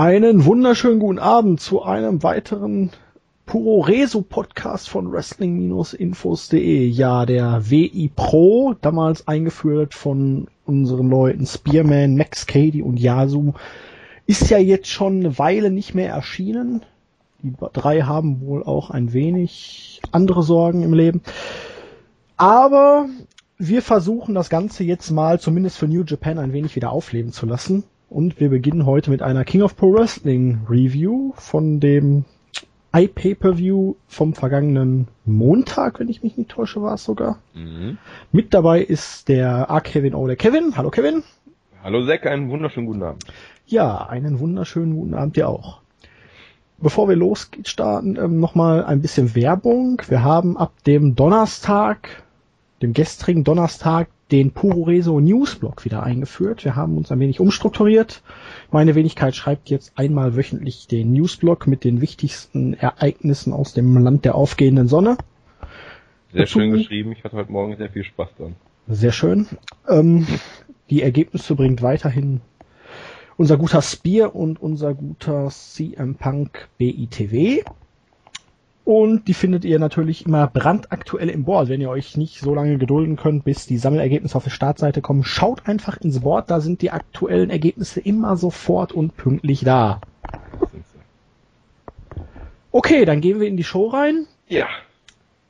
Einen wunderschönen guten Abend zu einem weiteren Puro Reso Podcast von Wrestling-Infos.de. Ja, der WI Pro, damals eingeführt von unseren Leuten Spearman, Max Cady und Yasu, ist ja jetzt schon eine Weile nicht mehr erschienen. Die drei haben wohl auch ein wenig andere Sorgen im Leben. Aber wir versuchen das Ganze jetzt mal zumindest für New Japan ein wenig wieder aufleben zu lassen. Und wir beginnen heute mit einer King of Pro Wrestling Review von dem iPay-Per-View vom vergangenen Montag, wenn ich mich nicht täusche, war es sogar. Mhm. Mit dabei ist der A. Kevin O. der Kevin. Hallo Kevin. Hallo Zack, einen wunderschönen guten Abend. Ja, einen wunderschönen guten Abend dir auch. Bevor wir losstarten, ähm, nochmal ein bisschen Werbung. Wir haben ab dem Donnerstag, dem gestrigen Donnerstag, den Puro Reso Newsblog wieder eingeführt. Wir haben uns ein wenig umstrukturiert. Meine Wenigkeit schreibt jetzt einmal wöchentlich den Newsblog mit den wichtigsten Ereignissen aus dem Land der aufgehenden Sonne. Sehr Dazu, schön geschrieben. Ich hatte heute Morgen sehr viel Spaß dran. Sehr schön. Ähm, die Ergebnisse bringt weiterhin unser guter Spear und unser guter CM Punk BITW. Und die findet ihr natürlich immer brandaktuell im Board. Wenn ihr euch nicht so lange gedulden könnt, bis die Sammelergebnisse auf der Startseite kommen, schaut einfach ins Board. Da sind die aktuellen Ergebnisse immer sofort und pünktlich da. Okay, dann gehen wir in die Show rein. Ja.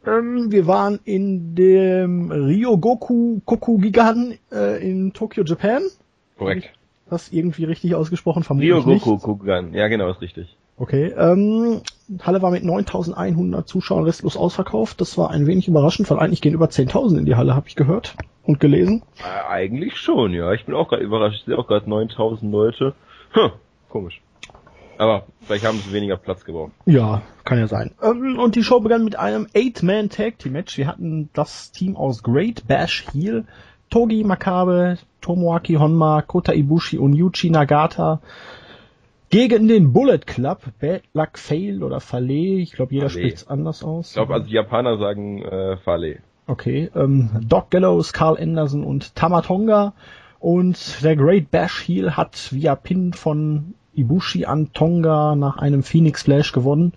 Ähm, wir waren in dem Ryogoku Kokugigan äh, in Tokyo, Japan. Korrekt. Das irgendwie richtig ausgesprochen, vermutlich Ryogoku Kokugigan, ja genau, ist richtig. Okay, ähm, Halle war mit 9100 Zuschauern restlos ausverkauft. Das war ein wenig überraschend, weil eigentlich gehen über 10.000 in die Halle, habe ich gehört und gelesen. Äh, eigentlich schon, ja. Ich bin auch gerade überrascht. Ich sehe auch gerade 9000 Leute. Hm, komisch. Aber vielleicht haben sie weniger Platz gebraucht. Ja, kann ja sein. Ähm, und die Show begann mit einem Eight-Man-Tag-Team-Match. Wir hatten das Team aus Great Bash Heel, Togi Makabe, Tomoaki Honma, Kota Ibushi und Yuji Nagata gegen den Bullet Club, Bad Luck Fail oder Falle, ich glaube jeder spricht es anders aus. Ich glaube, also die Japaner sagen äh, Falle. Okay, ähm, Doc Gallows, Carl Anderson und Tamatonga und der Great Bash Heel hat via Pin von Ibushi an Tonga nach einem Phoenix Flash gewonnen.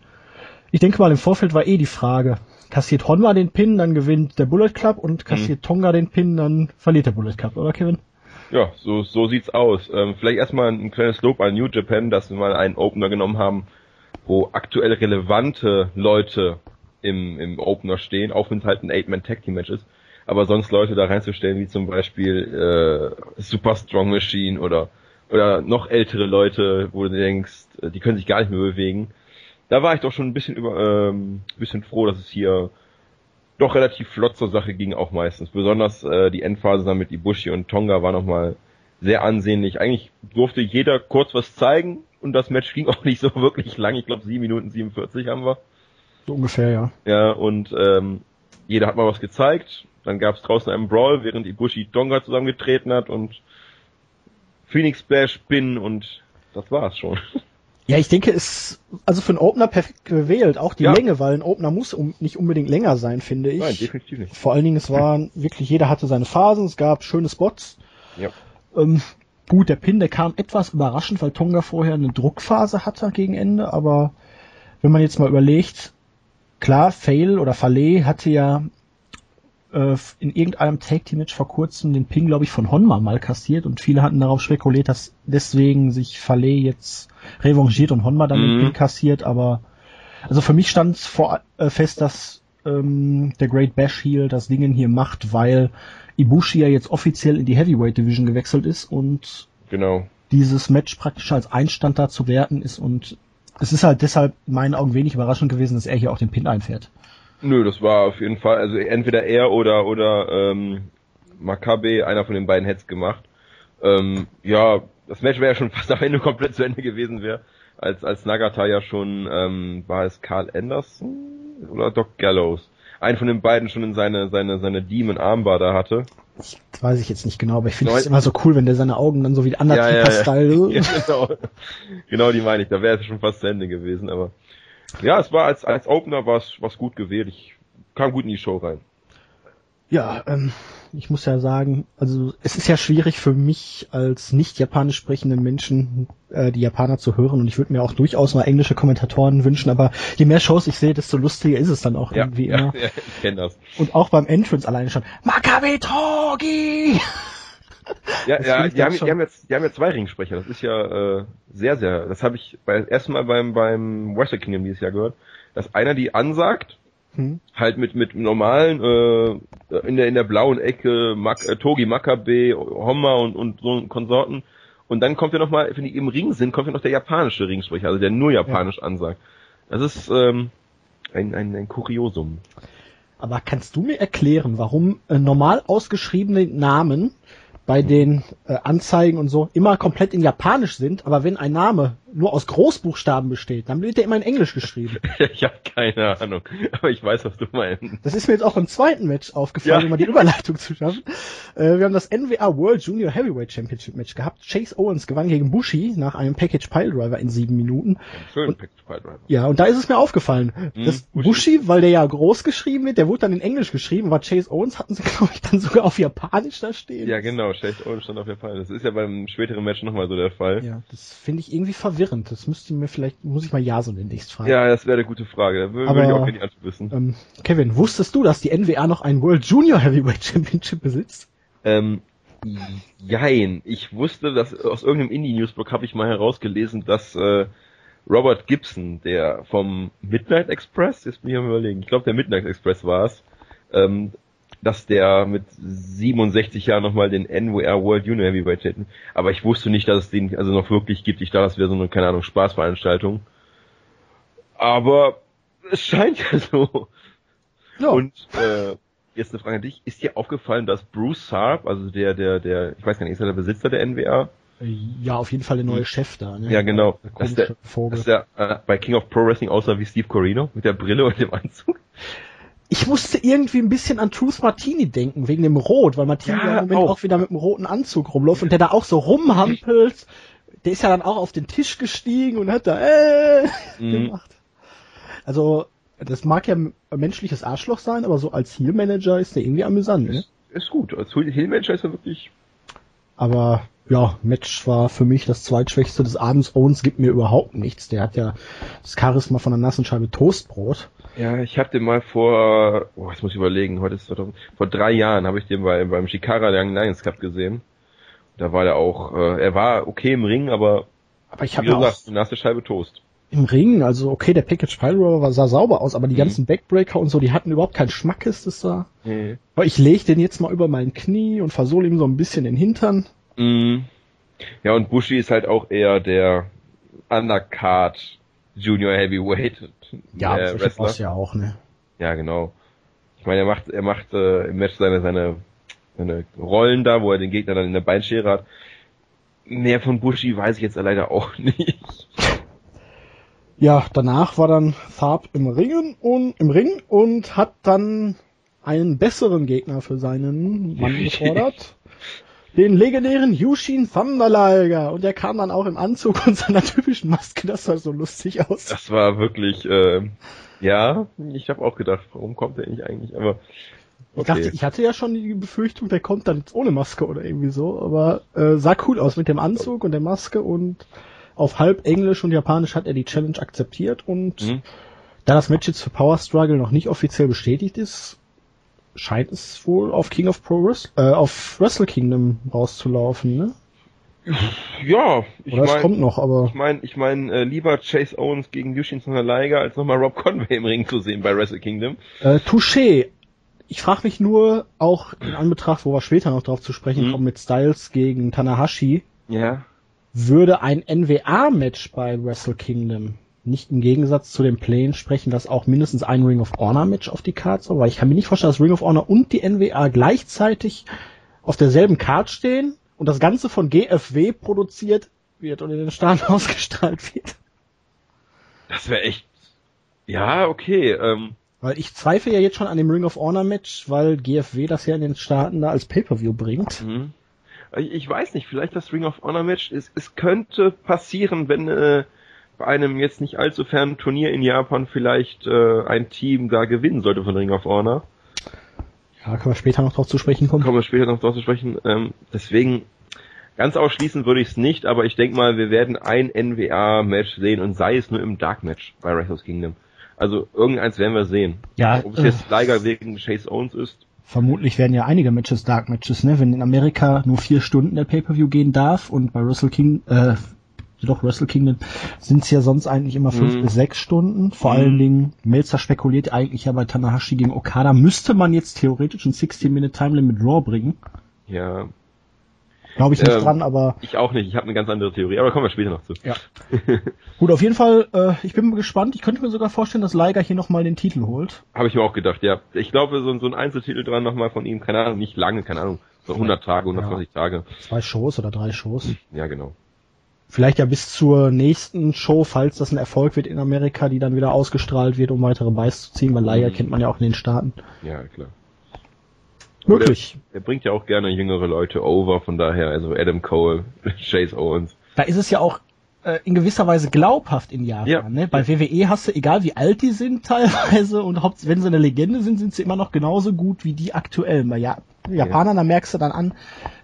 Ich denke mal, im Vorfeld war eh die Frage, kassiert Honma den Pin, dann gewinnt der Bullet Club und kassiert mhm. Tonga den Pin, dann verliert der Bullet Club, oder Kevin? Ja, so, so sieht's aus. Ähm, vielleicht erstmal ein kleines Lob an New Japan, dass wir mal einen Opener genommen haben, wo aktuell relevante Leute im, im Opener stehen, auch wenn es halt ein Eight-Man-Tag-Team-Match ist. Aber sonst Leute da reinzustellen, wie zum Beispiel äh, Super Strong Machine oder oder noch ältere Leute, wo du denkst, äh, die können sich gar nicht mehr bewegen. Da war ich doch schon ein bisschen über, ähm, bisschen froh, dass es hier doch relativ flott zur Sache ging auch meistens. Besonders äh, die Endphase dann mit Ibushi und Tonga war nochmal sehr ansehnlich. Eigentlich durfte jeder kurz was zeigen und das Match ging auch nicht so wirklich lang. Ich glaube 7 Minuten 47 haben wir. So ungefähr, ja. Ja, und ähm, jeder hat mal was gezeigt. Dann gab es draußen einen Brawl, während Ibushi Tonga zusammengetreten hat und Phoenix Splash Spin und das war's schon. Ja, ich denke, es also für einen Opener perfekt gewählt, auch die ja. Länge, weil ein Opener muss um, nicht unbedingt länger sein, finde ich. Nein, definitiv nicht. Vor allen Dingen, es war wirklich, jeder hatte seine Phasen, es gab schöne Spots. Ja. Ähm, gut, der Pin, der kam etwas überraschend, weil Tonga vorher eine Druckphase hatte gegen Ende, aber wenn man jetzt mal überlegt, klar, Fail oder Falle hatte ja äh, in irgendeinem Tag Team Match vor kurzem den Pin, glaube ich, von Honma mal kassiert und viele hatten darauf spekuliert, dass deswegen sich Falle jetzt revanchiert und Honma dann mhm. den Pin kassiert, aber also für mich stand vor äh, fest, dass ähm, der Great Bash Heel das Dingen hier macht, weil Ibushi ja jetzt offiziell in die Heavyweight Division gewechselt ist und genau. dieses Match praktisch als Einstand da zu werten ist und es ist halt deshalb in meinen Augen wenig überraschend gewesen, dass er hier auch den Pin einfährt. Nö, das war auf jeden Fall, also entweder er oder oder ähm, Makabe, einer von den beiden hätte gemacht. Ähm, ja, das Match wäre ja schon fast am Ende komplett zu Ende gewesen wäre, als als Nagata ja schon ähm, war es Carl Anderson oder Doc Gallows, einen von den beiden schon in seine seine seine Demon Armbar da hatte. Ich weiß ich jetzt nicht genau, aber ich finde es immer so cool, wenn der seine Augen dann so wie Undertaker-Style. Ja, ja, ja. genau. genau, die meine ich. Da wäre es schon fast zu Ende gewesen, aber ja, es war als, als Opener was, was gut gewählt. Ich kam gut in die Show rein. Ja, ähm, ich muss ja sagen, also es ist ja schwierig für mich als nicht japanisch sprechenden Menschen äh, die Japaner zu hören und ich würde mir auch durchaus mal englische Kommentatoren wünschen, aber je mehr Shows ich sehe, desto lustiger ist es dann auch Ja, irgendwie ja, immer. ja, ich kenne das. Und auch beim Entrance alleine schon. Makabe Togi! Ja, Das ja, die haben, die haben jetzt, die haben jetzt zwei Ringsprecher. Das ist ja äh, sehr, sehr. Das habe ich bei ersten Mal beim beim Wrestle Kingdom dieses Jahr gehört, dass einer die ansagt, Hm. halt mit mit normalen äh, in der in der blauen Ecke Mak äh, Togi Makabe, Homma und und so Konsorten. Und dann kommt ja noch mal, wenn die im Ring sind, kommt ja noch der japanische Ringsprecher, also der nur japanisch ansagt. Das ist ähm, ein, ein, ein Kuriosum. Aber kannst du mir erklären, warum äh, normal ausgeschriebene Namen bei den äh, Anzeigen und so immer komplett in Japanisch sind, aber wenn ein Name nur aus Großbuchstaben besteht, dann wird der immer in Englisch geschrieben. ich habe keine Ahnung, aber ich weiß, was du meinst. Das ist mir jetzt auch im zweiten Match aufgefallen, Ja. um mal die Überleitung zu schaffen. Äh, wir haben das NWA World Junior Heavyweight Championship Match gehabt. Chase Owens gewann gegen Bushi nach einem Package Piledriver in sieben Minuten. Schön, Package Piledriver. Ja, und da ist es mir aufgefallen. Mhm, dass Bushi. Bushi, weil der ja groß geschrieben wird, der wurde dann in Englisch geschrieben, aber Chase Owens hatten sie, glaube ich, dann sogar auf Japanisch da stehen. Ja, genau, Chase Owens stand auf Fall. Das ist ja beim späteren Match nochmal so der Fall. Ja, das finde ich irgendwie verwirrend. Das müsste mir vielleicht, muss ich mal ja so demnächst fragen. Ja, das wäre eine gute Frage. Da würde Aber- ich auch gerne die Antwort wissen. Ähm, Kevin, wusstest du, dass die NWA noch ein World Junior Heavyweight Championship besitzt? Ähm, jein. Ich wusste, dass aus irgendeinem Indie-Newsblog habe ich mal herausgelesen, dass äh, Robert Gibson, der vom Midnight Express, jetzt bin ich am überlegen, ich glaube der Midnight Express war es, ähm, dass der mit 67 Jahren nochmal den NWR World Junior Heavyweight hätten. Aber ich wusste nicht, dass es den also noch wirklich gibt. Ich dachte, das wäre so eine, keine Ahnung, Spaßveranstaltung. Aber es scheint ja so. Ja. Und äh, jetzt eine Frage an dich. Ist dir aufgefallen, dass Bruce Sarp, also der, der, der, ich weiß gar nicht, ist er der Besitzer der NWA? ja, auf jeden Fall der neue Chef da. Ne? Ja, genau. Dass der, Vogel. dass der äh, bei King of Pro Wrestling aussah wie Steve Corino mit der Brille und dem Anzug. Ich musste irgendwie ein bisschen an Truth Martini denken, wegen dem Rot, weil Martini Ja, im Moment auch. auch. wieder mit einem roten Anzug rumläuft und der da auch so rumhampelt. Der ist ja dann auch auf den Tisch gestiegen und hat da äh Mhm. gemacht. Also, das mag ja ein menschliches Arschloch sein, aber so als Heel-Manager ist der irgendwie amüsant, ne? Ist gut. Als Hillmanager ist er wirklich. Aber ja, Match war für mich das zweitschwächste des Abends. Owens gibt mir überhaupt nichts. Der hat ja das Charisma von einer nassen Scheibe Toastbrot. Ja, ich hab den mal vor, oh, jetzt muss ich überlegen, heute ist 2000, vor drei Jahren habe ich den bei, beim Shikara Young Lions Cup gesehen. Da war er auch, äh, er war okay im Ring, aber Aber ich habe auch sagst, eine nasse Scheibe Toast. im Ring, also okay, der Package war, sah sauber aus, aber die Mhm. ganzen Backbreaker und so, die hatten überhaupt keinen Schmackes, das sah. Nee. Aber ich leg den jetzt mal über mein Knie und versohle ihm so ein bisschen den Hintern. Mhm. Ja, und Bushi ist halt auch eher der Undercard Junior Heavyweight Ja, äh, Wrestler. du ja auch, ne? Ja, genau. Ich meine, er macht, er macht äh, im Match seine, seine, seine Rollen da, wo er den Gegner dann in der Beinschere hat. Mehr von Bushi weiß ich jetzt leider auch nicht. Ja, danach war dann Farb im Ringen und im Ring und hat dann einen besseren Gegner für seinen Mann gefordert. Den legendären Yushin Thunder Liger. Und der kam dann auch im Anzug und seiner typischen Maske, das sah so lustig aus. Das war wirklich, äh, ja, ich habe auch gedacht, warum kommt er nicht eigentlich, aber Ich dachte, ich hatte ja schon die Befürchtung, der kommt dann jetzt ohne Maske oder irgendwie so, aber äh, sah cool aus mit dem Anzug und der Maske und auf halb Englisch und Japanisch hat er die Challenge akzeptiert und Mhm. da das Match jetzt für Power Struggle noch nicht offiziell bestätigt ist, scheint es wohl auf King of Pro Wrestling, äh, auf Wrestle Kingdom rauszulaufen, ne? Ja, ich Oder es meine, kommt noch, aber ich meine, ich mein, äh, lieber Chase Owens gegen Yushin Liger, als nochmal Rob Conway im Ring zu sehen bei Wrestle Kingdom. äh, Touché. Ich frage mich nur, auch in Anbetracht, wo wir später noch drauf zu sprechen Mhm. kommen, mit Styles gegen Tanahashi, Ja. würde ein NWA-Match bei Wrestle Kingdom nicht im Gegensatz zu den Plänen sprechen, dass auch mindestens ein Ring of Honor Match auf die Card soll, weil ich kann mir nicht vorstellen, dass Ring of Honor und die NWA gleichzeitig auf derselben Card stehen und das Ganze von GFW produziert wird und in den Staaten ausgestrahlt wird. Das wäre echt, ja, okay, ähm, Weil ich zweifle ja jetzt schon an dem Ring of Honor Match, weil GFW das ja in den Staaten da als Pay-Per-View bringt. Mhm. Ich weiß nicht, vielleicht das Ring of Honor Match. Es, es könnte passieren, wenn äh, bei einem jetzt nicht allzu fernen Turnier in Japan vielleicht äh, ein Team da gewinnen sollte von Ring of Honor. Ja, können wir später noch drauf zu sprechen kommen. Kommen wir später noch drauf zu sprechen. Ähm, deswegen, ganz ausschließen würde ich es nicht, aber ich denke mal, wir werden ein NWA-Match sehen und sei es nur im Dark-Match bei Wrestle Kingdom. Also irgendeins werden wir sehen. Ja, Ob es jetzt Liger wegen Chase Owens ist, Vermutlich werden ja einige Matches Dark Matches, ne? Wenn in Amerika nur vier Stunden der Pay-Per-View gehen darf und bei Wrestle King, äh, doch Wrestle Kingdom sind es ja sonst eigentlich immer fünf Mhm. bis sechs Stunden. Vor Mhm. allen Dingen, Melzer spekuliert eigentlich ja bei Tanahashi gegen Okada, müsste man jetzt theoretisch ein 16-Minute Time Limit Raw bringen. ja, Glaube ich nicht Ähm, dran, aber ich auch nicht. Ich habe eine ganz andere Theorie, aber kommen wir später noch zu. Ja. gut, auf jeden Fall, äh, ich bin mal gespannt. Ich könnte mir sogar vorstellen, dass Liger hier nochmal den Titel holt. Habe ich mir auch gedacht, ja. Ich glaube, so, so ein Einzeltitel dran nochmal von ihm, keine Ahnung, nicht lange, keine Ahnung, so 100 Tage, 120 Tage. Zwei Shows oder drei Shows. Ja, genau. Vielleicht ja bis zur nächsten Show, falls das ein Erfolg wird in Amerika, die dann wieder ausgestrahlt wird, um weitere Buys zu ziehen, weil Liger Mhm. kennt man ja auch in den Staaten. Ja, klar. Möglich. Er bringt ja auch gerne jüngere Leute over, von daher, also Adam Cole, Chase Owens. Da ist es ja auch äh, in gewisser Weise glaubhaft in Japan. Ja. Ne? Bei WWE hast du, egal wie alt die sind teilweise und wenn sie eine Legende sind, sind sie immer noch genauso gut wie die aktuellen. Bei ja Japanern, da merkst du dann an,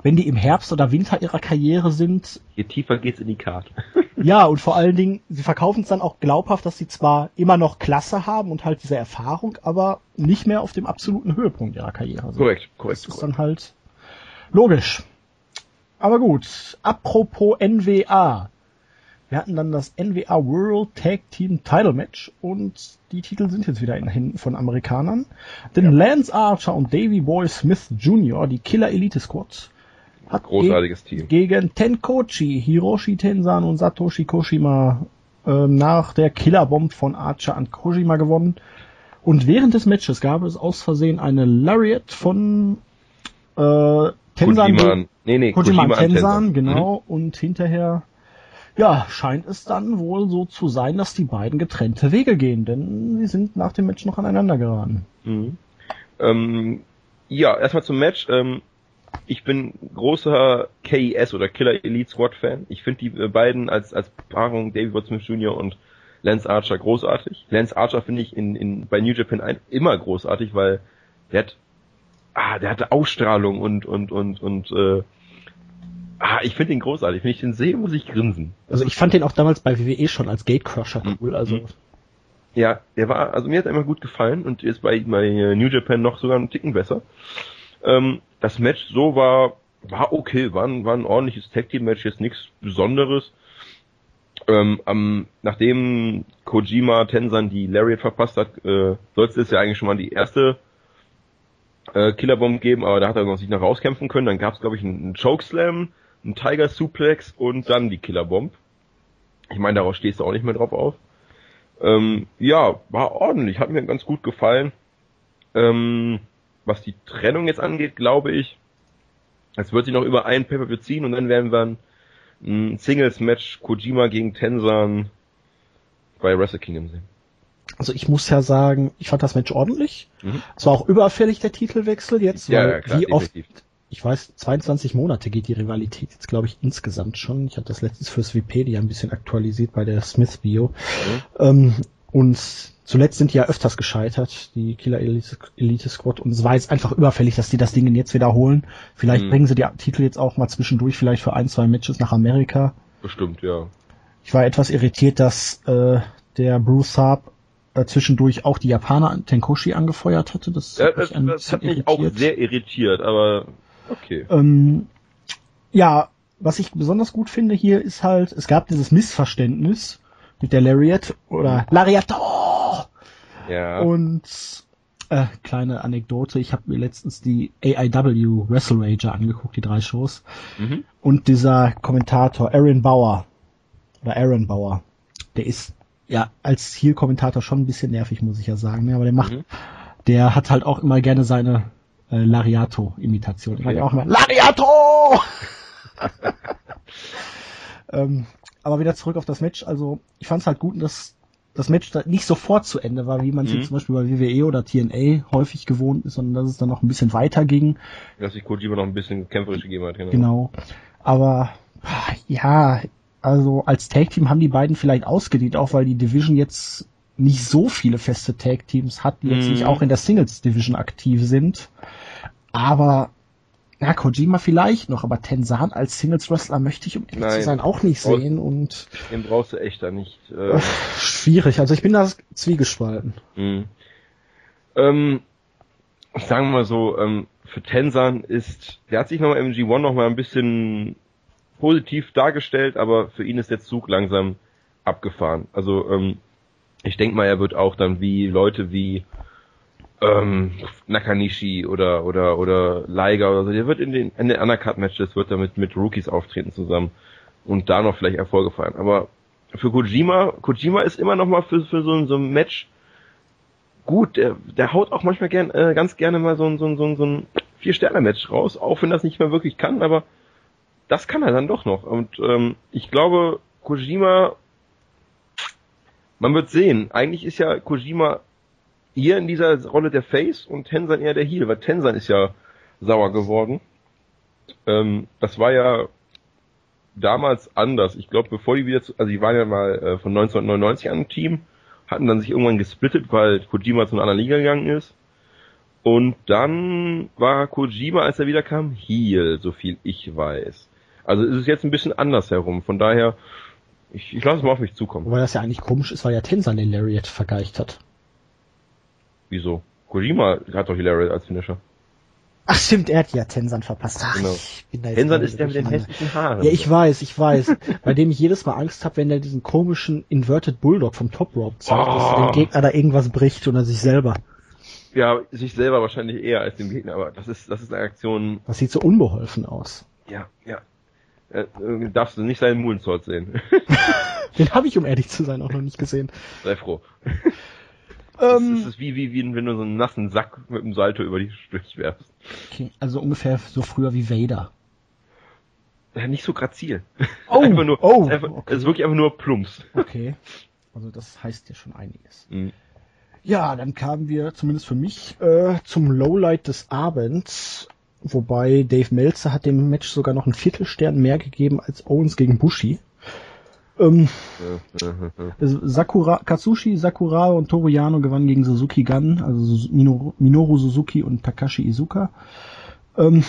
wenn die im Herbst oder Winter ihrer Karriere sind, Je tiefer geht's in die Karte. Ja, und vor allen Dingen, sie verkaufen es dann auch glaubhaft, dass sie zwar immer noch Klasse haben und halt diese Erfahrung, aber nicht mehr auf dem absoluten Höhepunkt ihrer Karriere sind. korrekt, korrekt. Das ist korrekt. dann halt logisch. Aber gut, apropos NWA. Wir hatten dann das NWA World Tag Team Title Match und die Titel sind jetzt wieder in den Händen von Amerikanern. Denn Lance Archer und Davey Boy Smith Jr., die Killer Elite Squad, hat Großartiges Team. gegen Tenkochi, Hiroshi Tensan und Satoshi Koshima ähm, nach der Killerbomb von Archer an Kojima gewonnen. Und während des Matches gab es aus Versehen eine Lariat von äh, Tensan, Kojima, nee, nee, Kojima, Kojima an an Tensan, Mhm. genau. Und hinterher, ja, scheint es dann wohl so zu sein, dass die beiden getrennte Wege gehen, denn sie sind nach dem Match noch aneinander geraten. Mhm. Ähm, ja, erstmal zum Match. Ähm, ich bin großer KES oder Killer Elite Squad Fan. Ich finde die äh, beiden als, als Paarung David Smith Jr. und Lance Archer großartig. Lance Archer finde ich in, in, bei New Japan ein, immer großartig, weil der hat, ah, der hatte Ausstrahlung und, und, und, und, äh, ah, ich finde ihn großartig. Wenn ich den sehe, muss ich grinsen. Also ich fand den auch damals bei WWE schon als Gatecrusher cool, also Mhm. Ja, der war, also mir hat er immer gut gefallen und ist bei, bei äh, New Japan noch sogar einen Ticken besser. Ähm, das Match so war, war okay, war ein, war ein ordentliches Tag Team Match, jetzt nichts Besonderes. Ähm, am, nachdem Kojima Tensan die Lariat verpasst hat, äh, sollte es ja eigentlich schon mal die erste äh, Killerbomb geben, aber da hat er noch sich noch rauskämpfen können. Dann gab es, glaube ich, einen, einen Chokeslam, einen Tiger Suplex und dann die Killerbomb. Ich meine, daraus stehst du auch nicht mehr drauf auf. Ähm, ja, war ordentlich, hat mir ganz gut gefallen. Ähm, was die Trennung jetzt angeht, glaube ich, es wird sich noch über ein Pay-Per-View ziehen und dann werden wir ein, ein Singles-Match Kojima gegen Tensan bei Wrestle Kingdom sehen. Also ich muss ja sagen, ich fand das Match ordentlich. Mhm. Es war auch überfällig der Titelwechsel jetzt, Ja, weil ja, klar, wie oft, definitiv. Ich weiß, 22 Monate geht die Rivalität jetzt, glaube ich, insgesamt schon. Ich habe das letztens fürs Wikipedia ein bisschen aktualisiert bei der Smith Bio. Ähm, und zuletzt sind die ja öfters gescheitert, die Killer Elite, Elite Squad. Und es war jetzt einfach überfällig, dass die das Ding jetzt wiederholen. Vielleicht Mhm. bringen sie die Titel jetzt auch mal zwischendurch vielleicht für ein, zwei Matches nach Amerika. Bestimmt, ja. Ich war etwas irritiert, dass äh, der Bruce Saab äh, zwischendurch auch die Japaner an Tenkoshi angefeuert hatte. Das, ja hat das, mich das bisschen hat mich auch sehr irritiert, aber okay. Ähm, ja, was ich besonders gut finde hier ist halt, es gab dieses Missverständnis mit der Lariat oder Lariato Ja. und äh, kleine Anekdote, ich habe mir letztens die AIW Wrestle Rager angeguckt, die drei Shows mhm. und dieser Kommentator Aaron Bauer oder Aaron Bauer, der ist ja als Heel-Kommentator schon ein bisschen nervig, muss ich ja sagen, ne? aber der macht, Mhm. der hat halt auch immer gerne seine äh, Lariato-Imitation. Ich okay. auch immer Lariato! ähm, aber wieder zurück auf das Match. Also ich fand es halt gut, dass das Match da nicht sofort zu Ende war, wie man es Mhm. zum Beispiel bei WWE oder TNA häufig gewohnt ist, sondern dass es dann noch ein bisschen weiter ging. Dass sich Kojima noch ein bisschen kämpferisch gegeben hat, genau. Genau. Aber ja, also als Tag Team haben die beiden vielleicht ausgedient, auch weil die Division jetzt nicht so viele feste Tag Teams hat, die jetzt Mhm. nicht auch in der Singles Division aktiv sind. Aber ja, Kojima vielleicht noch, aber Tensan als Singles-Wrestler möchte ich, um ehrlich Nein. zu sein, auch nicht Brauchst- sehen und Den brauchst du echt da nicht. Äh, äh, schwierig. Also ich bin da zwiegespalten. Mhm. Ähm, sagen wir mal so, ähm, für Tensan ist, der hat sich nochmal im G1 nochmal ein bisschen positiv dargestellt, aber für ihn ist der Zug langsam abgefahren. Also ähm, ich denke mal, er wird auch dann wie Leute wie ähm, Nakanishi oder oder oder Liger oder so, der wird in den in den Undercut Matches wird damit mit Rookies auftreten zusammen und da noch vielleicht Erfolge feiern. Aber für Kojima, Kojima ist immer noch mal für, für so, ein- so ein Match gut. Der, der haut auch manchmal gern, äh, ganz gerne mal so ein, so ein, so ein, so ein Vier-Sterne-Match raus, auch wenn das nicht mehr wirklich kann, aber das kann er dann doch noch. Und ähm, ich glaube, Kojima, man wird sehen. Eigentlich ist ja Kojima hier in dieser Rolle der Face und Tensan eher der Heel, weil Tensan ist ja sauer geworden. Ähm, das war ja damals anders. Ich glaube, bevor die wieder, zu, also die waren ja mal äh, von 1999 an im Team, hatten dann sich irgendwann gesplittet, weil Kojima zu einer anderen Liga gegangen ist. Und dann war Kojima, als er wiederkam, Heel, so viel ich weiß. Also ist es jetzt ein bisschen anders herum. Von daher, ich, ich lasse es mal auf mich zukommen. Wobei das ja eigentlich komisch ist, weil ja Tensan den Lariat vergeicht hat. Wieso? Kojima hat doch Hilarious als Finisher. Ach stimmt, er hat ja Tensan verpasst. Ach, Genau. ich bin da jetzt gerade ist der mit den hässlichen Haaren. Ja, ich weiß, ich weiß. bei dem ich jedes Mal Angst habe, wenn der diesen komischen Inverted Bulldog vom Top Rope zeigt, dass Oh. dem Gegner da irgendwas bricht oder sich selber. ja, sich selber wahrscheinlich eher als dem Gegner, aber das ist, das ist eine Aktion, Das sieht so unbeholfen aus. ja, ja. Äh, äh, darfst du nicht seinen Moonsault sehen. Den habe ich, um ehrlich zu sein, auch noch nicht gesehen. Sei froh. Das Ähm, ist wie, wie, wie wenn du so einen nassen Sack mit einem Salto über die Strich werfst. okay, also ungefähr so früher wie Vader. Ja, nicht so grazil. Oh, einfach nur, oh, ist, einfach, okay. ist wirklich einfach nur Plumps. Okay. Also das heißt ja schon einiges. Mhm. Ja, dann kamen wir, zumindest für mich, äh, zum Lowlight des Abends. Wobei Dave Meltzer hat dem Match sogar noch einen Viertelstern mehr gegeben als Owens gegen Bushi. Ähm, Sakura, Katsushi, Sakuraba und Toru Yano gewannen gegen Suzuki Gun, also Minoru, Minoru Suzuki und Takashi Izuka. Ähm,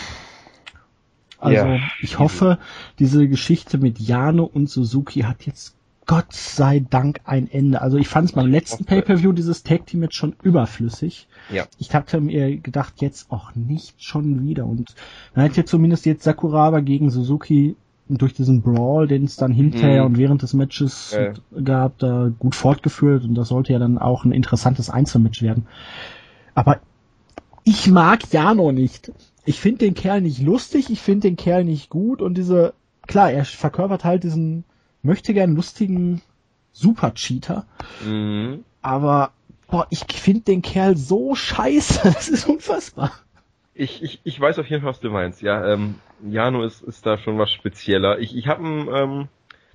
also Ja. ich hoffe, diese Geschichte mit Yano und Suzuki hat jetzt Gott sei Dank ein Ende. Also ich fand es beim letzten Pay-Per-View dieses Tag Team jetzt schon überflüssig. Ja. Ich hatte mir gedacht, jetzt auch nicht schon wieder. Und man hat jetzt zumindest jetzt Sakuraba gegen Suzuki durch diesen Brawl, den es dann hinterher Mhm. und während des Matches Ja. gab, da gut fortgeführt und das sollte ja dann auch ein interessantes Einzelmatch werden. Aber ich mag Jano nicht. Ich finde den Kerl nicht lustig, ich finde den Kerl nicht gut und diese, klar, er verkörpert halt diesen möchte gern lustigen Super-Cheater, Mhm. aber boah, ich finde den Kerl so scheiße, das ist unfassbar. Ich, ich, ich weiß auf jeden Fall, was du meinst. Ja, ähm, Jano ist, ist da schon was spezieller. Ich, ich habe ähm,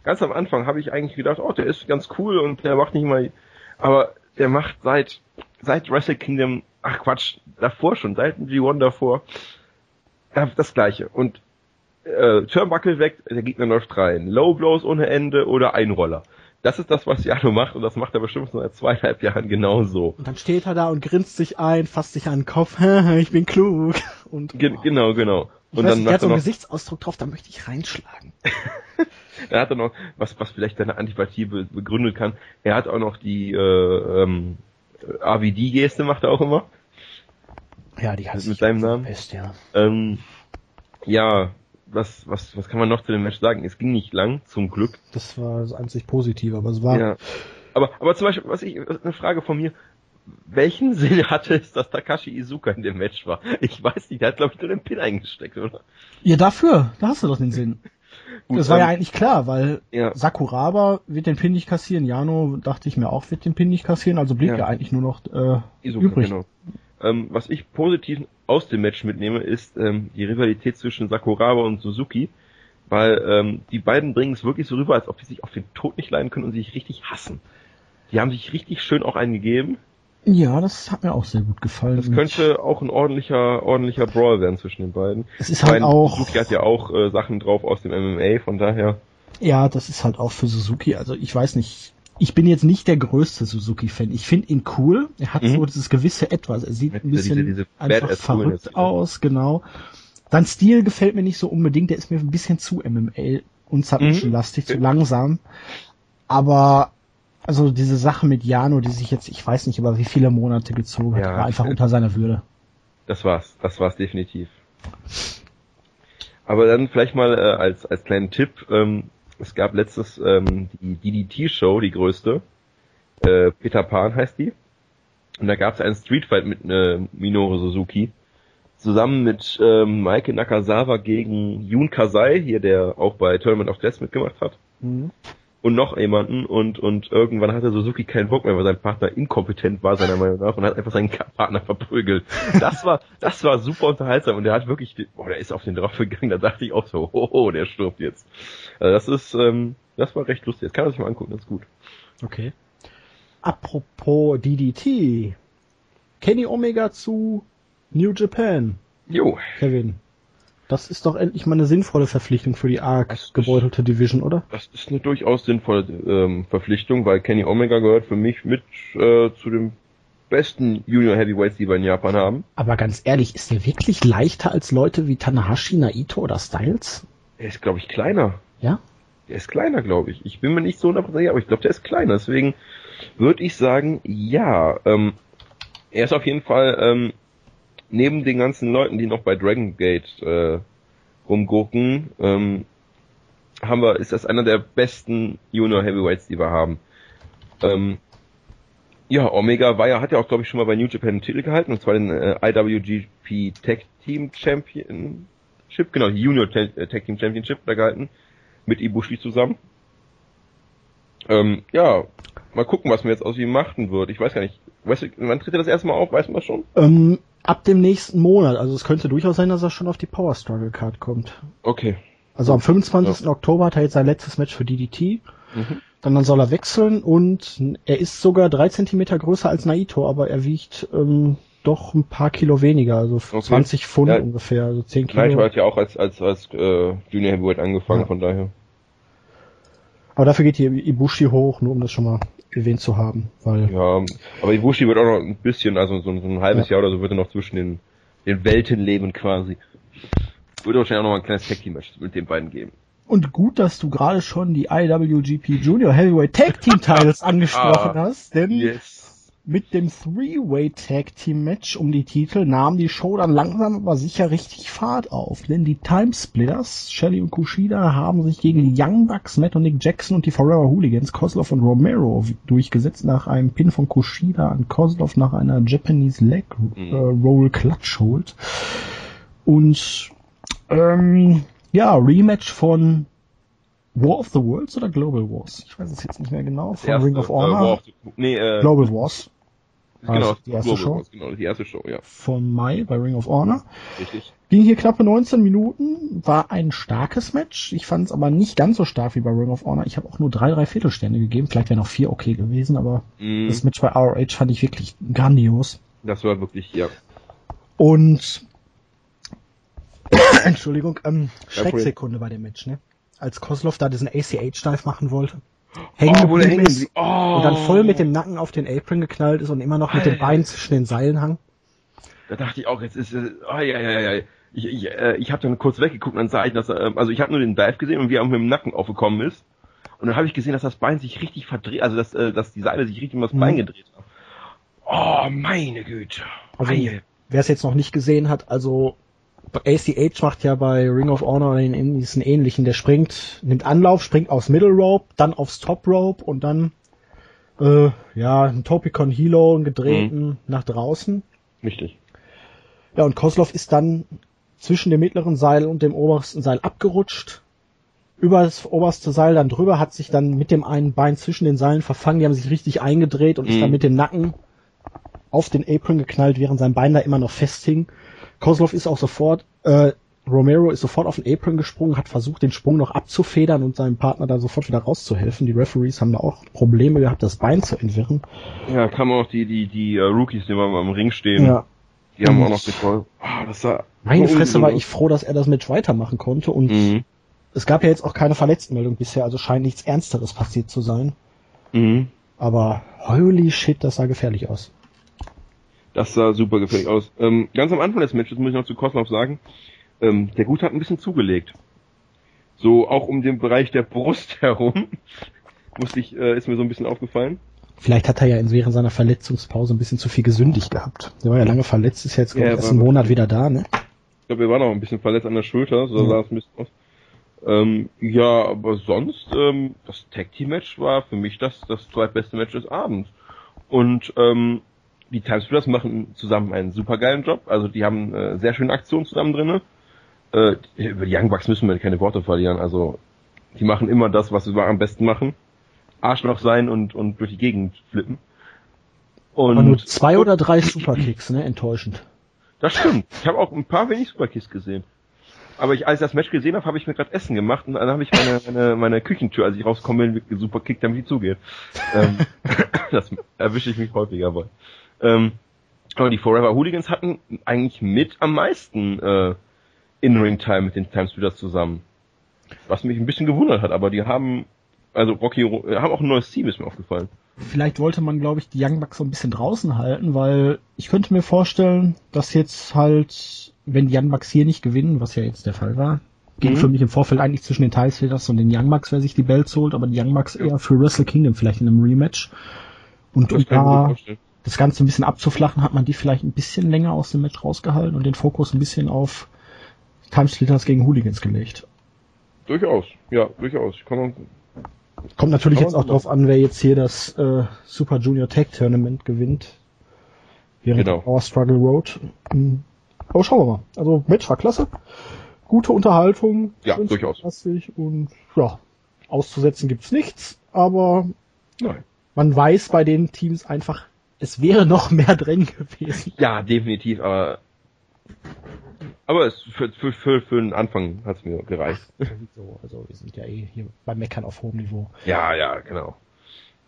ganz am Anfang habe ich eigentlich gedacht, oh, der ist ganz cool und der macht nicht mal, aber der macht seit seit Wrestle Kingdom, ach Quatsch, davor schon, seit dem G1 davor, das gleiche. Und äh, Turnbuckle weg, der Gegner läuft rein. Low Blows ohne Ende oder Einroller. Das ist das, was Jano macht und das macht er bestimmt schon seit zweieinhalb Jahren genauso. Und dann steht er da und grinst sich ein, fasst sich an den Kopf, ich bin klug. Und Ge genau, genau. ich Und weiß dann der hat so einen Gesichtsausdruck drauf, da möchte ich reinschlagen. Er hat dann noch, was, was vielleicht seine Antipathie be begründet kann, er hat auch noch die äh, ähm, AVD-Geste, macht er auch immer. Ja, die hat Mit seinem Namen? Best, ja. Ähm, ja, was, was, was kann man noch zu dem Match sagen? Es ging nicht lang, zum Glück. Das war das einzig Positive, aber es war Ja. Aber, aber zum Beispiel, was ich, eine Frage von mir, welchen Sinn hatte es, dass Takashi Izuka in dem Match war? Ich weiß nicht, der hat glaube ich nur den Pin eingesteckt, oder? Ja, dafür, da hast du doch den Sinn. Gut, das war ja ähm, eigentlich klar, weil Ja. Sakuraba wird den Pin nicht kassieren, Jano dachte ich mir auch, wird den Pin nicht kassieren, also blieb ja, Ja. eigentlich nur noch äh, Izuka, übrig. genau. Ähm, was ich positiv aus dem Match mitnehme, ist ähm, die Rivalität zwischen Sakuraba und Suzuki, weil ähm, die beiden bringen es wirklich so rüber, als ob die sich auf den Tod nicht leiden können und sich richtig hassen. Die haben sich richtig schön auch eingegeben. Ja, das hat mir auch sehr gut gefallen. Das könnte auch ein ordentlicher, ordentlicher Brawl werden zwischen den beiden. Es ist halt meine, auch- Suzuki hat ja auch äh, Sachen drauf aus dem MMA, von daher. Ja, das ist halt auch für Suzuki. Also ich weiß nicht, ich bin jetzt nicht der größte Suzuki-Fan. Ich finde ihn cool. Er hat mhm. so dieses gewisse Etwas. Er sieht ein bisschen diese, diese einfach verrückt aus, genau. Sein Stil gefällt mir nicht so unbedingt. Der ist mir ein bisschen zu MML und Submission-lastig, mhm. zu langsam. Aber also diese Sache mit Jano, die sich jetzt, ich weiß nicht, über wie viele Monate gezogen hat, ja, war einfach unter seiner Würde. Das war's. Das war's definitiv. Aber dann vielleicht mal äh, als als kleinen Tipp. Ähm, es gab letztes ähm, die DDT-Show, die größte. Äh, Peter Pan heißt die. Und da gab es einen Streetfight mit äh, Minoru Suzuki. Zusammen mit ähm, Maike Nakazawa gegen Yun Kasai, hier der auch bei Tournament of Death mitgemacht hat. Mhm. Und noch jemanden und, und irgendwann hatte Suzuki keinen Bock mehr, weil sein Partner inkompetent war, seiner Meinung nach, und hat einfach seinen Partner verprügelt. Das war, das war super unterhaltsam und der hat wirklich, oh, der ist auf den drauf gegangen, da dachte ich auch so, oh, oh der stirbt jetzt. Also das ist, ähm, das war recht lustig. Das kann man sich mal angucken, das ist gut. Okay. Apropos DDT. Kenny Omega zu New Japan. Jo. Kevin. Das ist doch endlich mal eine sinnvolle Verpflichtung für die arg gebeutelte Division, oder? Das ist eine durchaus sinnvolle ähm, Verpflichtung, weil Kenny Omega gehört für mich mit äh, zu den besten Junior Heavyweights, die wir in Japan haben. Aber ganz ehrlich, ist der wirklich leichter als Leute wie Tanahashi, Naito oder Styles? Er ist, glaube ich, kleiner. Ja? Der ist kleiner, glaube ich. Ich bin mir nicht so 100% sicher, aber ich glaube, der ist kleiner. Deswegen würde ich sagen, ja. Ähm, er ist auf jeden Fall ähm, neben den ganzen Leuten, die noch bei Dragon Gate äh, rumgucken, ähm, haben wir, ist das einer der besten Junior Heavyweights, die wir haben. Ähm, ja, Omega war ja, hat ja auch, glaube ich, schon mal bei New Japan einen Titel gehalten, und zwar den äh, IWGP Tag Team Championship, genau, Junior Tag Team Championship da gehalten mit Ibushi zusammen. Ähm, ja, mal gucken, was mir jetzt aus ihm machen wird. Ich weiß gar nicht. Weißt du, wann tritt er das erste Mal auf? Weiß man schon? Ähm, ab dem nächsten Monat. Also es könnte durchaus sein, dass er schon auf die Power Struggle Card kommt. Okay. Also am 25. Ja. Oktober hat er jetzt sein letztes Match für DDT. Mhm. Dann, dann soll er wechseln und er ist sogar drei Zentimeter größer als Naito, aber er wiegt ähm, doch ein paar Kilo weniger, also okay. 20 Pfund ja, ungefähr, also 10 Kilo. Naito hat ja auch als, als, als äh, Junior Heavyweight angefangen, ja. von daher. Aber dafür geht hier Ibushi hoch, nur um das schon mal erwähnt zu haben, weil. Ja, aber Ibushi wird auch noch ein bisschen, also so, so ein halbes ja. Jahr oder so wird er noch zwischen den, den Welten leben quasi. Würde wahrscheinlich auch noch mal ein kleines Tag Team mit den beiden geben. Und gut, dass du gerade schon die IWGP Junior Heavyweight Tag Team Titles angesprochen ah, hast, denn yes. Mit dem Three-Way Tag Team Match um die Titel nahm die Show dann langsam aber sicher richtig Fahrt auf, denn die Timesplitters, Shelly und Kushida, haben sich gegen die Young Bucks, Matt und Nick Jackson und die Forever Hooligans, Kozlov und Romero durchgesetzt nach einem Pin von Kushida an Kozlov nach einer Japanese Leg äh, Roll Clutch Hold. Und ähm, ja, Rematch von War of the Worlds oder Global Wars? Ich weiß es jetzt nicht mehr genau. Von erste, Ring of Honor. Äh, nee, äh, Global Wars. Genau, die erste Show. Genau, die erste Show, ja. Von Mai bei Ring of Honor. Richtig. Ging hier knappe 19 Minuten, war ein starkes Match. Ich fand es aber nicht ganz so stark wie bei Ring of Honor. Ich habe auch nur drei, drei Viertelsterne gegeben. Vielleicht wären auch vier okay gewesen, aber mm. das Match bei ROH fand ich wirklich grandios. Das war wirklich, ja. Und Entschuldigung, ähm, Schrecksekunde bei dem Match, ne? Als Koslov da diesen ACH-Dive machen wollte hängen oh, geblieben ist oh. und dann voll mit dem Nacken auf den Apron geknallt ist und immer noch mit dem Bein zwischen den Seilen hang. Da dachte ich auch, jetzt ist es, oh, ja, ja, ja, ich, ich, äh, ich habe dann kurz weggeguckt und dann sah ich, dass er, also ich habe nur den Dive gesehen und wie er mit dem Nacken aufgekommen ist. Und dann habe ich gesehen, dass das Bein sich richtig verdreht, also dass, äh, dass die Seile sich richtig um das mhm. Bein gedreht haben. Oh, meine Güte. Also, wer es jetzt noch nicht gesehen hat, also ACH macht ja bei Ring of Honor den, diesen ähnlichen, der springt, nimmt Anlauf, springt aufs Middle Rope, dann aufs Top Rope und dann äh, ja, ein Topicon Hilo, einen gedrehten mhm. nach draußen. Richtig. Ja, und Koslov ist dann zwischen dem mittleren Seil und dem obersten Seil abgerutscht. Über das oberste Seil dann drüber, hat sich dann mit dem einen Bein zwischen den Seilen verfangen, die haben sich richtig eingedreht und mhm. ist dann mit dem Nacken auf den Apron geknallt, während sein Bein da immer noch festhing. Kozlov ist auch sofort, äh, Romero ist sofort auf den Apron gesprungen, hat versucht, den Sprung noch abzufedern und seinem Partner da sofort wieder rauszuhelfen. Die Referees haben da auch Probleme gehabt, das Bein zu entwirren. Ja, kamen auch die, die, die uh, Rookies, die immer am Ring stehen. Ja. Die haben und auch noch getroffen. Oh, das war meine Fresse war ich froh, dass er das Match weitermachen konnte und mhm. es gab ja jetzt auch keine Verletztenmeldung bisher, also scheint nichts Ernsteres passiert zu sein. Mhm. Aber holy shit, das sah gefährlich aus. Das sah super gefährlich aus. Ähm, ganz am Anfang des Matches muss ich noch zu Kosloff sagen, ähm, der Gut hat ein bisschen zugelegt. So auch um den Bereich der Brust herum. Musste ich, äh, ist mir so ein bisschen aufgefallen. Vielleicht hat er ja während seiner Verletzungspause ein bisschen zu viel gesündigt gehabt. Der war ja lange verletzt, ist jetzt ja, erst einen Monat wieder da, ne? Ich glaube, er war noch ein bisschen verletzt an der Schulter, so mhm. sah es ein bisschen aus. Ähm, ja, aber sonst, ähm, das Tag Team Match war für mich das, das zweitbeste Match des Abends. Und ähm, die Timesplitters machen zusammen einen supergeilen Job. Also die haben äh, sehr schöne Aktionen zusammen drinne. Äh, über die Young Bucks müssen wir keine Worte verlieren. Also die machen immer das, was sie am besten machen. Arschloch sein und, und durch die Gegend flippen. Und Aber nur zwei oder drei Superkicks, ne? Enttäuschend. Das stimmt. Ich habe auch ein paar wenig Superkicks gesehen. Aber ich, als ich das Match gesehen habe, habe ich mir gerade Essen gemacht und dann habe ich meine, meine, meine Küchentür, als ich rauskomme, bin, super kickt, damit die zugeht. ähm, das erwische ich mich häufiger bei. Ähm, aber die Forever Hooligans hatten eigentlich mit am meisten äh, In-Ring-Time mit den Timespeeders zusammen. Was mich ein bisschen gewundert hat, aber die haben, also Rocky, haben auch ein neues Team, ist mir aufgefallen. Vielleicht wollte man, glaube ich, die Young Bucks so ein bisschen draußen halten, weil ich könnte mir vorstellen, dass jetzt halt, wenn die Young Bucks hier nicht gewinnen, was ja jetzt der Fall war, ging mhm. für mich im Vorfeld eigentlich zwischen den Timespeeders und den Young Bucks, wer sich die Belts holt, aber die Young Bucks eher für Wrestle Kingdom vielleicht in einem Rematch. Und da das Ganze ein bisschen abzuflachen, hat man die vielleicht ein bisschen länger aus dem Match rausgehalten und den Fokus ein bisschen auf Timesplitters gegen Hooligans gelegt. Durchaus, ja, durchaus. Kann Kommt natürlich jetzt auch darauf an, wer jetzt hier das äh, Super Junior Tag Tournament gewinnt. Während genau. Our Struggle Road. Hm. Aber schauen wir mal. Also Match war klasse. Gute Unterhaltung. Ja, durchaus. Und ja, auszusetzen gibt's nichts, aber Nein. man weiß bei den Teams einfach, es wäre noch mehr drin gewesen. Ja, definitiv, aber aber es, für, für, für, für den Anfang hat es mir gereicht. So, also wir sind ja eh hier beim Meckern auf hohem Niveau. Ja, ja, genau.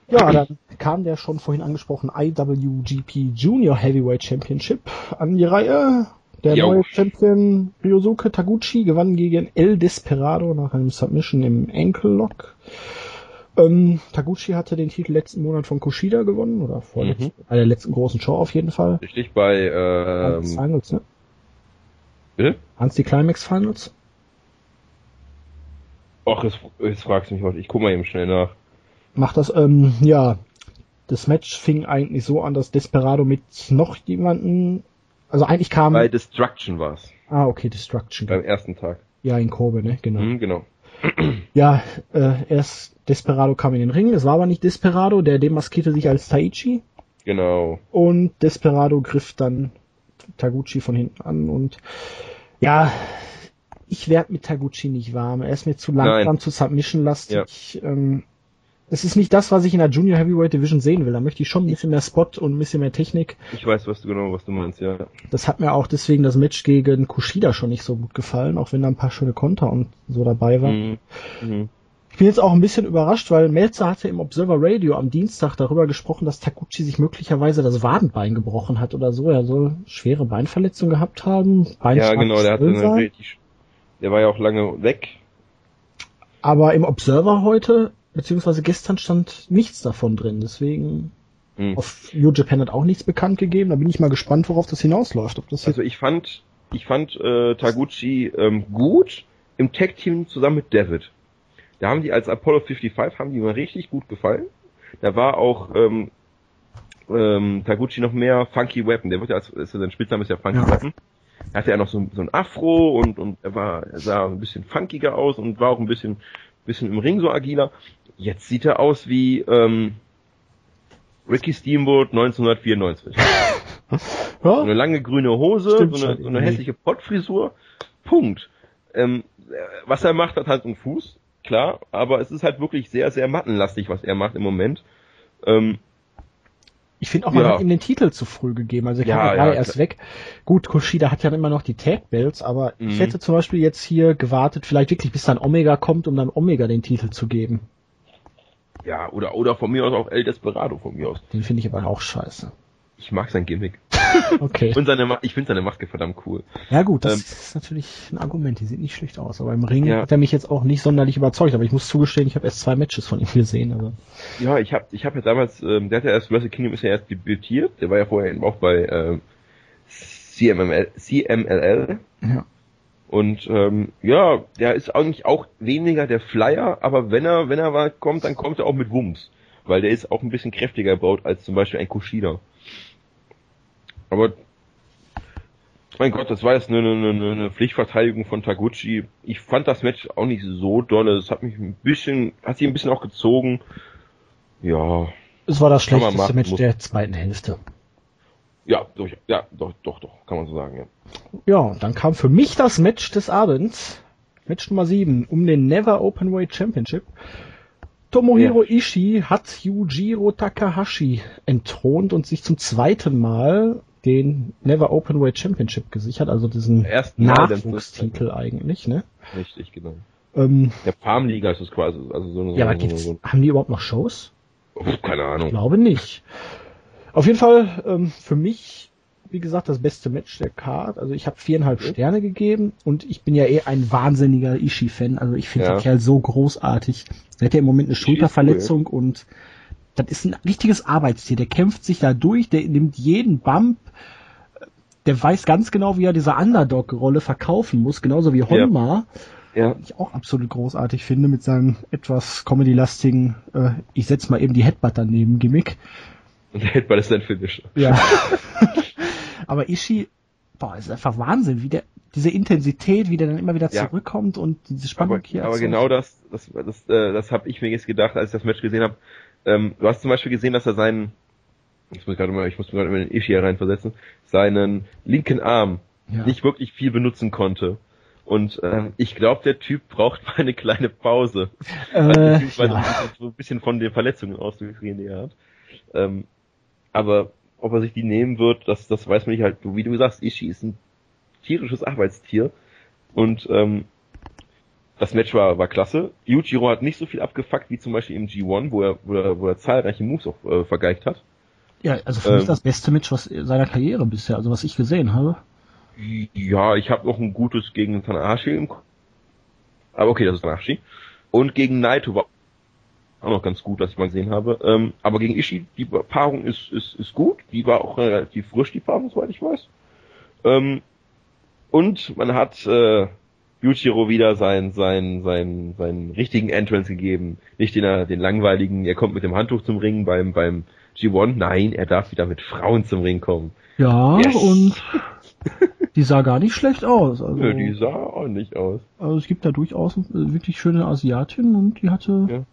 Ja, dann kam der schon vorhin angesprochene IWGP Junior Heavyweight Championship an die Reihe. Der jo. neue Champion Ryosuke Taguchi gewann gegen El Desperado nach einem Submission im Ankle Lock. Ähm, Taguchi hatte den Titel letzten Monat von Kushida gewonnen, oder vor mhm. bei der letzten großen Show auf jeden Fall. Richtig, bei ähm, Finals, ne? Bitte? Hans die Climax Finals? Ach, jetzt, jetzt fragst du mich was. Ich guck mal eben schnell nach. Mach das, ähm, ja. Das Match fing eigentlich so an, dass Desperado mit noch jemanden, also eigentlich kam... Bei Destruction war's. Ah, okay, Destruction. Beim ersten Tag. Ja, in Kobe, ne, genau. Mhm, genau. Ja, äh, erst Desperado kam in den Ring, es war aber nicht Desperado, der demaskierte sich als Taichi. Genau. Und Desperado griff dann Taguchi von hinten an und ja, ich werde mit Taguchi nicht warm. Er ist mir zu langsam, Nein. zu submission-lastig. Ja. Ähm, es ist nicht das, was ich in der Junior Heavyweight Division sehen will. Da möchte ich schon ein bisschen mehr Spot und ein bisschen mehr Technik. Ich weiß, was du genau, was du meinst, ja. Das hat mir auch deswegen das Match gegen Kushida schon nicht so gut gefallen, auch wenn da ein paar schöne Konter und so dabei waren. Mhm. Mhm. Ich bin jetzt auch ein bisschen überrascht, weil Melzer hatte im Observer Radio am Dienstag darüber gesprochen, dass Takuchi sich möglicherweise das Wadenbein gebrochen hat oder so. Er soll schwere Beinverletzungen gehabt haben. ja, genau, der hatte eine richtig, der war ja auch lange weg. Aber im Observer heute, beziehungsweise gestern stand nichts davon drin, deswegen hm. auf New Japan hat auch nichts bekannt gegeben. Da bin ich mal gespannt, worauf das hinausläuft. Ob das also ich fand, ich fand äh, Taguchi ähm, gut im Tag Team zusammen mit David. Da haben die als Apollo 55 haben die mir richtig gut gefallen. Da war auch ähm, ähm, Taguchi noch mehr Funky Weapon. Der wird ja als ist ja sein Spitzname ist ja Funky ja. Weapon. Er hatte ja noch so, so ein Afro und und er war er sah ein bisschen funkiger aus und war auch ein bisschen bisschen im Ring so agiler. Jetzt sieht er aus wie ähm, Ricky Steamboat 1994. ja? So eine lange grüne Hose, Stimmt so eine, so eine hässliche Pottfrisur. Punkt. Ähm, was er macht, hat halt einen Fuß klar, aber es ist halt wirklich sehr, sehr mattenlastig, was er macht im Moment. Ähm, ich finde auch, man ja. hat ihm den Titel zu früh gegeben. Also er kam ja, ja, erst weg. Gut, Kushida hat ja immer noch die Tag Belts, aber mhm. ich hätte zum Beispiel jetzt hier gewartet, vielleicht wirklich bis dann Omega kommt, um dann Omega den Titel zu geben. Ja, oder, oder von mir aus auch El Desperado von mir aus. Den finde ich aber auch scheiße. Ich mag sein Gimmick. Okay. Und seine, ich finde seine Maske verdammt cool. Ja gut, das Ähm, ist natürlich ein Argument, die sieht nicht schlecht aus. Aber im Ring Ja. hat er mich jetzt auch nicht sonderlich überzeugt. Aber ich muss zugestehen, ich habe erst zwei Matches von ihm gesehen. Also. Ja, ich habe ich hab ja damals, ähm, der hat ja erst, Wrestle Kingdom ist ja erst debütiert, der war ja vorher eben auch bei ähm, CMML, CMLL Ja. und ähm, ja, der ist eigentlich auch weniger der Flyer, aber wenn er, wenn er mal kommt, dann kommt er auch mit Wumms, weil der ist auch ein bisschen kräftiger gebaut als zum Beispiel ein Kushida. Aber mein Gott, das war jetzt eine, eine, eine Pflichtverteidigung von Taguchi. Ich fand das Match auch nicht so dolle. Es hat mich ein bisschen, hat sich ein bisschen auch gezogen. Ja, Es war das schlechteste machen, Match muss- der zweiten Hälfte. ja, durch, ja, doch, doch, doch, kann man so sagen, ja. Ja, und dann kam für mich das Match des Abends. Match Nummer 7 um den Never Openweight Championship. Tomohiro Ishii hat Yujiro Takahashi entthront und sich zum zweiten Mal den Never Openweight Championship gesichert, also diesen Ersten Nachwuchstitel eigentlich, ne? Richtig, genau. Ähm, Der Farmliga ist es quasi, also so eine, ja, aber so, gibt's, so, haben die überhaupt noch Shows? so, keine Ich Ahnung. glaube nicht. Auf jeden Fall ähm, für mich, wie gesagt, das beste Match der Card. Also ich habe viereinhalb Sterne gegeben und ich bin ja eh ein wahnsinniger Ishii-Fan. Also ich finde Ja. den Kerl so großartig. Der hat ja im Moment eine Schulterverletzung und das ist ein richtiges Arbeitstier. Der kämpft sich da durch, der nimmt jeden Bump. Der weiß ganz genau, wie er diese Underdog-Rolle verkaufen muss, genauso wie Honma Ja, ich auch absolut großartig finde mit seinem etwas comedy-lastigen, äh, ich setz mal eben die Headbutt daneben Gimmick. und der Headbutt ist sein Finisher. Ja. Aber Ishii, boah, ist einfach Wahnsinn, wie der, diese Intensität, wie der dann immer wieder Ja. zurückkommt und diese Spannung Aber, hier aber genau das, das, das, äh, das habe ich mir jetzt gedacht, als ich das Match gesehen habe. Ähm, du hast zum Beispiel gesehen, dass er seinen, ich muss gerade mal, ich muss gerade mal in den Ishii reinversetzen, seinen linken Arm Ja. nicht wirklich viel benutzen konnte. Und ähm, ich glaube, der Typ braucht mal eine kleine Pause. Also, Äh, beziehungsweise ja. so ein bisschen von den Verletzungen auszugehen, die er hat. Ähm, aber ob er sich die nehmen wird, das, das weiß man nicht halt. Wie du sagst, Ishii ist ein tierisches Arbeitstier. Und ähm, das Match war, war klasse. Yujiro hat nicht so viel abgefuckt wie zum Beispiel im G1, wo er, wo er, wo er zahlreiche Moves auch äh, vergeigt hat. ja, also für mich ähm, das beste Match was seiner Karriere bisher, also was ich gesehen habe. Ja, ich habe noch ein gutes gegen Tanahashi im Kopf. Aber okay, das ist Tanahashi. Und gegen Naito war auch noch ganz gut, was ich mal gesehen habe. Ähm, aber gegen Ishii, die Paarung ist, ist, ist gut. Die war auch relativ frisch, die Paarung, soweit ich weiß. Ähm, und man hat äh, Yujiro wieder sein, sein, sein, seinen richtigen Entrance gegeben. Nicht den, den langweiligen, er kommt mit dem Handtuch zum Ring beim, beim G1. Nein, er darf wieder mit Frauen zum Ring kommen. Ja, Yes. und die sah gar nicht schlecht aus. Also, Nö, die sah ordentlich aus. also es gibt da durchaus wirklich schöne Asiatinnen und die hatte Ja.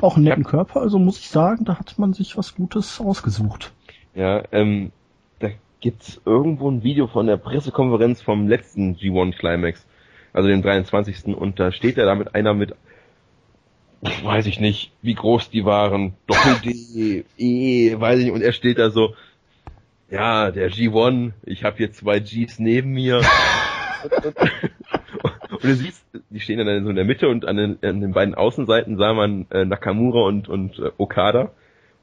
auch einen netten Körper, also muss ich sagen, da hat man sich was Gutes ausgesucht. Ja, ähm, da gibt's irgendwo ein Video von der Pressekonferenz vom letzten G1 Climax, also dem 23. Und da steht er da mit einer mit, weiß ich nicht, wie groß die waren, Doppel-D, E, weiß ich nicht, und er steht da so, ja, der G1, ich habe hier zwei Gs neben mir. und, du siehst, die stehen dann so in der Mitte und an den, an den beiden Außenseiten sah man äh, Nakamura und, und äh, Okada.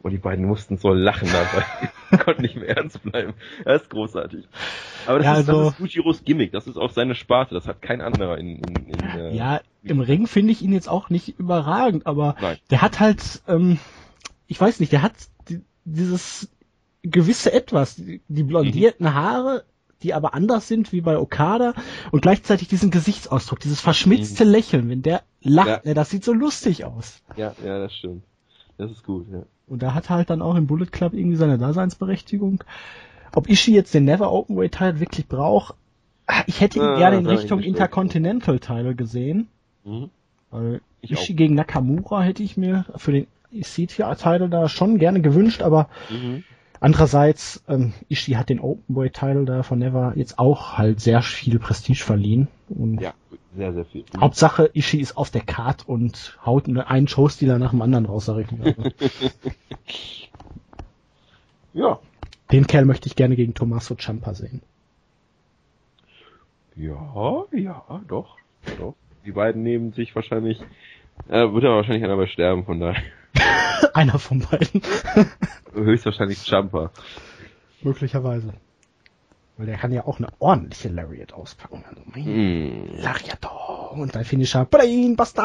Und die beiden mussten so lachen dabei. Konnten nicht mehr ernst bleiben. Das ist großartig. Aber das, Ja, ist, also- das ist Fujiros Gimmick. Das ist auch seine Sparte. Das hat kein anderer in, in, in äh, Ja, im Ring finde ich ihn jetzt auch nicht überragend, aber Nein. der hat halt, ähm, ich weiß nicht, der hat die, dieses gewisse Etwas, die, die blondierten Mhm. Haare, die aber anders sind wie bei Okada und gleichzeitig diesen Gesichtsausdruck, dieses verschmitzte Lächeln, wenn der lacht, Mhm. Ja. ne, das sieht so lustig aus. ja, ja, das stimmt. Das ist gut, ja. Und da hat er halt dann auch im Bullet Club irgendwie seine Daseinsberechtigung. Ob Ishii jetzt den Never Openweight Title wirklich braucht, ich hätte ihn Ah, gerne in Richtung. Intercontinental Title gesehen. Mhm. Weil Ich Ishii gegen Nakamura hätte ich mir für den EC-Title da schon gerne gewünscht, aber Mhm. Andererseits, ähm, Ishii hat den Openweight-Title da von Never jetzt auch halt sehr viel Prestige verliehen. Und Ja, sehr, sehr viel. Hauptsache, Ishii ist auf der Card und haut ne- einen Showstealer nach dem anderen raus, sag ich mal. Ja. den Kerl möchte ich gerne gegen Tommaso Ciampa sehen. Ja, ja, doch. doch. Die beiden nehmen sich wahrscheinlich, äh, wird aber wahrscheinlich einer sterben, von daher. Einer von beiden. Höchstwahrscheinlich Jumper. Möglicherweise. Weil der kann ja auch eine ordentliche Lariat auspacken. Also, mein Hm. Lariator. Und dann Finisher Brainbuster.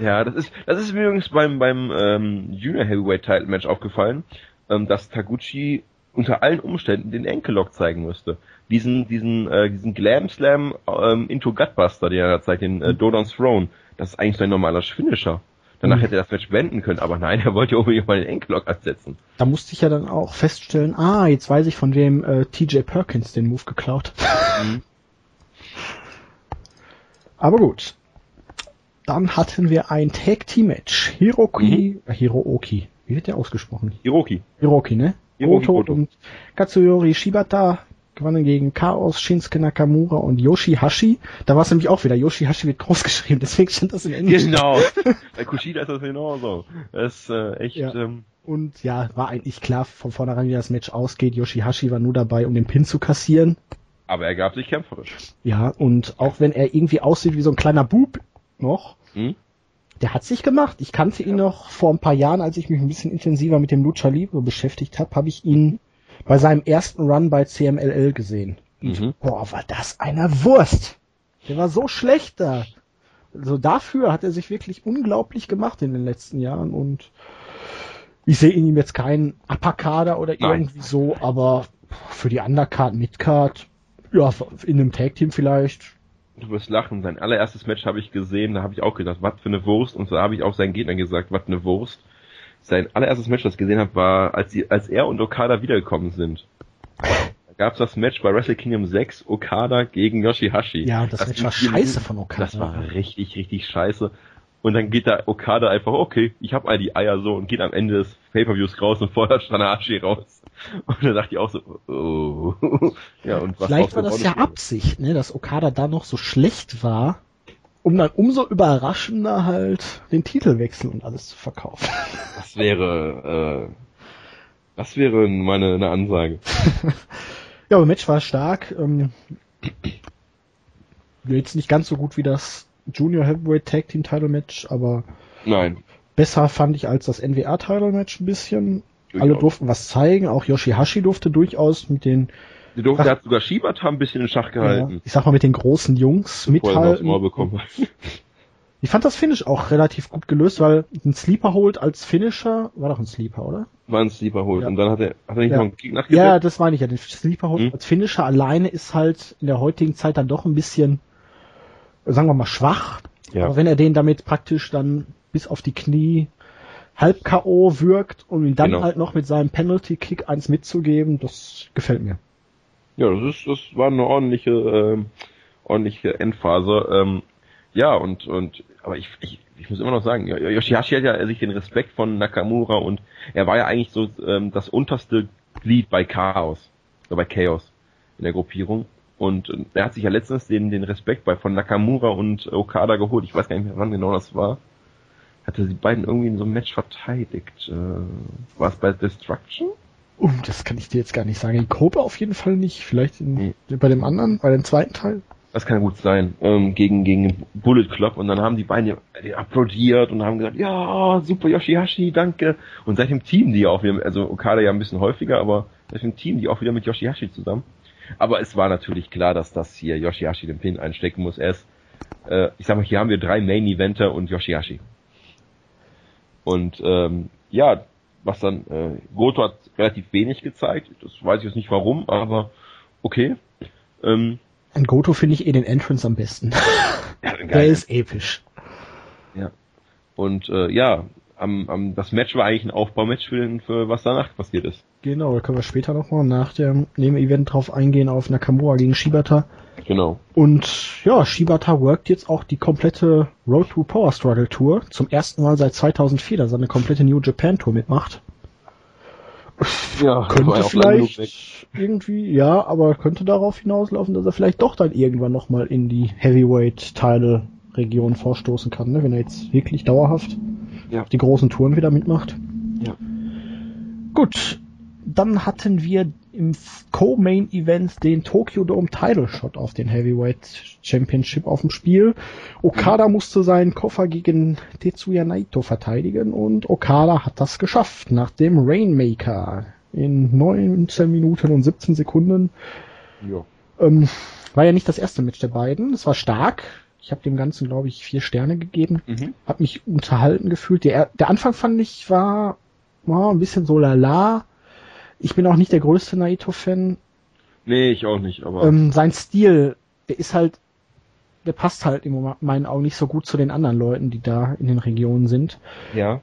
Ja, das ist, das ist mir übrigens beim, beim ähm, Junior Heavyweight Title Match aufgefallen, ähm, dass Taguchi unter allen Umständen den Enkellock zeigen müsste. Diesen, diesen, äh, diesen Glam Slam ähm, into Gutbuster, den er zeigt, den äh, Dodon's Throne, das ist eigentlich sein normaler Finisher. Danach Mhm. hätte er das Match wenden können, aber nein, er wollte unbedingt mal den Enkellock ansetzen. Da musste ich ja dann auch feststellen, ah, jetzt weiß ich, von wem äh, TJ Perkins den Move geklaut. hat. Mhm. Aber gut. Dann hatten wir ein Tag Team Match. Hiroki, äh, Hirooki. Wie wird der ausgesprochen? Hiroki. Hiroki, ne? Hiroki Goto Goto. und Katsuyori Shibata gewannen gegen Chaos, Shinsuke Nakamura und Yoshihashi. Da war es nämlich auch wieder, Yoshihashi wird groß geschrieben, deswegen stand das in Englisch. Genau. Bei Kushida ist das genauso. Das ist äh, echt, Ja. ähm, Und ja, war eigentlich klar von vornherein, wie das Match ausgeht. Yoshihashi war nur dabei, um den Pin zu kassieren. aber er gab sich kämpferisch. Ja, und auch wenn er irgendwie aussieht wie so ein kleiner Bub noch, Hm? der hat sich gemacht. Ich kannte ihn noch vor ein paar Jahren, als ich mich ein bisschen intensiver mit dem Lucha Libre beschäftigt habe, habe ich ihn bei seinem ersten Run bei CMLL gesehen. Mhm. Boah, war das eine Wurst! Der war so schlecht da. Also dafür hat er sich wirklich unglaublich gemacht in den letzten Jahren und ich sehe in ihm jetzt keinen Upper-Kader oder Nein. irgendwie so, aber für die Undercard, Midcard, ja, in einem Tag-Team vielleicht, Du wirst lachen. Sein allererstes Match habe ich gesehen, da habe ich auch gedacht, was für eine Wurst. Und so habe ich auch seinen Gegner gesagt, was eine Wurst. Sein allererstes Match, das ich gesehen habe, war, als, sie, als er und Okada wiedergekommen sind. Da gab es das Match bei Wrestle Kingdom 6, Okada gegen Yoshihashi. Ja, das Match ging war scheiße von Okada. Das war richtig, richtig scheiße. Und dann geht da Okada einfach, okay, ich hab all die Eier so und geht am Ende des Pay-Per-Views raus und fordert Tanahashi raus. Und dann dachte ich auch so, oh. Ja, und was Vielleicht war das ja Absicht, ne, dass Okada da noch so schlecht war, um dann umso überraschender halt den Titel wechseln und alles zu verkaufen. Das wäre, äh, das wäre meine eine Ansage. Ja, aber Match war stark. Ähm, jetzt nicht ganz so gut wie das Junior Heavyweight Tag Team Title Match, aber Nein. besser fand ich als das NWA Title Match ein bisschen. Alle Durchaus. durften was zeigen, auch Yoshihashi durfte durfte mit den, Die durfte, der hat sogar Shibata ein bisschen in Schach ja, gehalten. ich sag mal, mit den großen Jungs mithalten. Ohr bekommen. Ich fand das Finish auch relativ gut gelöst, weil ein Sleeper holt als Finisher, war doch ein Sleeper, oder? War ein Sleeper holt. Ja. Und dann hat er, hat er nicht Ja. noch einen Kick nachgesetzt? Ja, das meine ich ja. Den Sleeper holt Hm. als Finisher alleine ist halt in der heutigen Zeit dann doch ein bisschen, sagen wir mal, schwach. Ja. Aber wenn er den damit praktisch dann bis auf die Knie halb K.O. wirkt und ihn dann Genau. halt noch mit seinem Penalty-Kick eins mitzugeben, das gefällt mir. Ja, das ist, das war eine ordentliche, ähm, ordentliche Endphase. Ähm, ja, und, und, aber ich, ich, ich muss immer noch sagen, Yoshihashi hat ja sich den Respekt von Nakamura und er war ja eigentlich so ähm, das unterste Glied bei Chaos, oder bei Chaos in der Gruppierung. Und äh, er hat sich ja letztens den, den Respekt bei von Nakamura und Okada geholt. Ich weiß gar nicht mehr, wann genau das war. Hatte die beiden irgendwie in so einem Match verteidigt. Äh, war es bei Destruction? Uh, das kann ich dir jetzt gar nicht sagen. In Kobe auf jeden Fall nicht. Vielleicht in, bei dem anderen, bei dem zweiten Teil. Das kann gut sein. Ähm, gegen, gegen Bullet Club und dann haben die beiden die applaudiert und haben gesagt, ja, super Yoshihashi, danke. Und seitdem teamen die auch wieder, also Okada ja ein bisschen häufiger, aber seitdem teamen die auch wieder mit Yoshihashi zusammen. Aber es war natürlich klar, dass das hier Yoshihashi den Pin einstecken muss. Er ist, äh, ich sag mal, hier haben wir drei Main-Eventer und Yoshihashi. Und ähm, ja, was dann, äh, Goto hat relativ wenig gezeigt. Das weiß ich jetzt nicht warum, aber okay. Ähm, An Goto finde ich eh den Entrance am besten. ja. Der ist episch. Ja. Und äh, ja, am, am, das Match war eigentlich ein Aufbaumatch für, den, für was danach passiert ist. Genau, da können wir später nochmal nach dem Nebenevent drauf eingehen auf Nakamura gegen Shibata. Genau. Und ja, Shibata workt jetzt auch die komplette Road to Power Struggle Tour. Zum ersten Mal seit 2004, dass er eine komplette New Japan Tour mitmacht. Ja, Könnte vielleicht irgendwie, ja, aber könnte darauf hinauslaufen, dass er vielleicht doch dann irgendwann nochmal in die Heavyweight Title Region vorstoßen kann, ne? wenn er jetzt wirklich dauerhaft Ja. die großen Touren wieder mitmacht. Ja. Gut, dann hatten wir im Co-Main Event den Tokyo Dome Title Shot auf den Heavyweight Championship auf dem Spiel. Okada musste seinen Koffer gegen Tetsuya Naito verteidigen und Okada hat das geschafft nach dem Rainmaker. in 19 Minuten und 17 Sekunden. Ja. Ähm, war ja nicht das erste Match der beiden. Es war stark. Ich habe dem Ganzen, glaube ich, vier Sterne gegeben. Mhm. Hab mich unterhalten gefühlt. Der, der Anfang fand ich war, war ein bisschen so lala. Ich bin auch nicht der größte Naito-Fan. Nee, ich auch nicht, aber. Ähm, sein Stil, der ist halt, der passt halt in meinen Augen nicht so gut zu den anderen Leuten, die da in den Regionen sind. ja,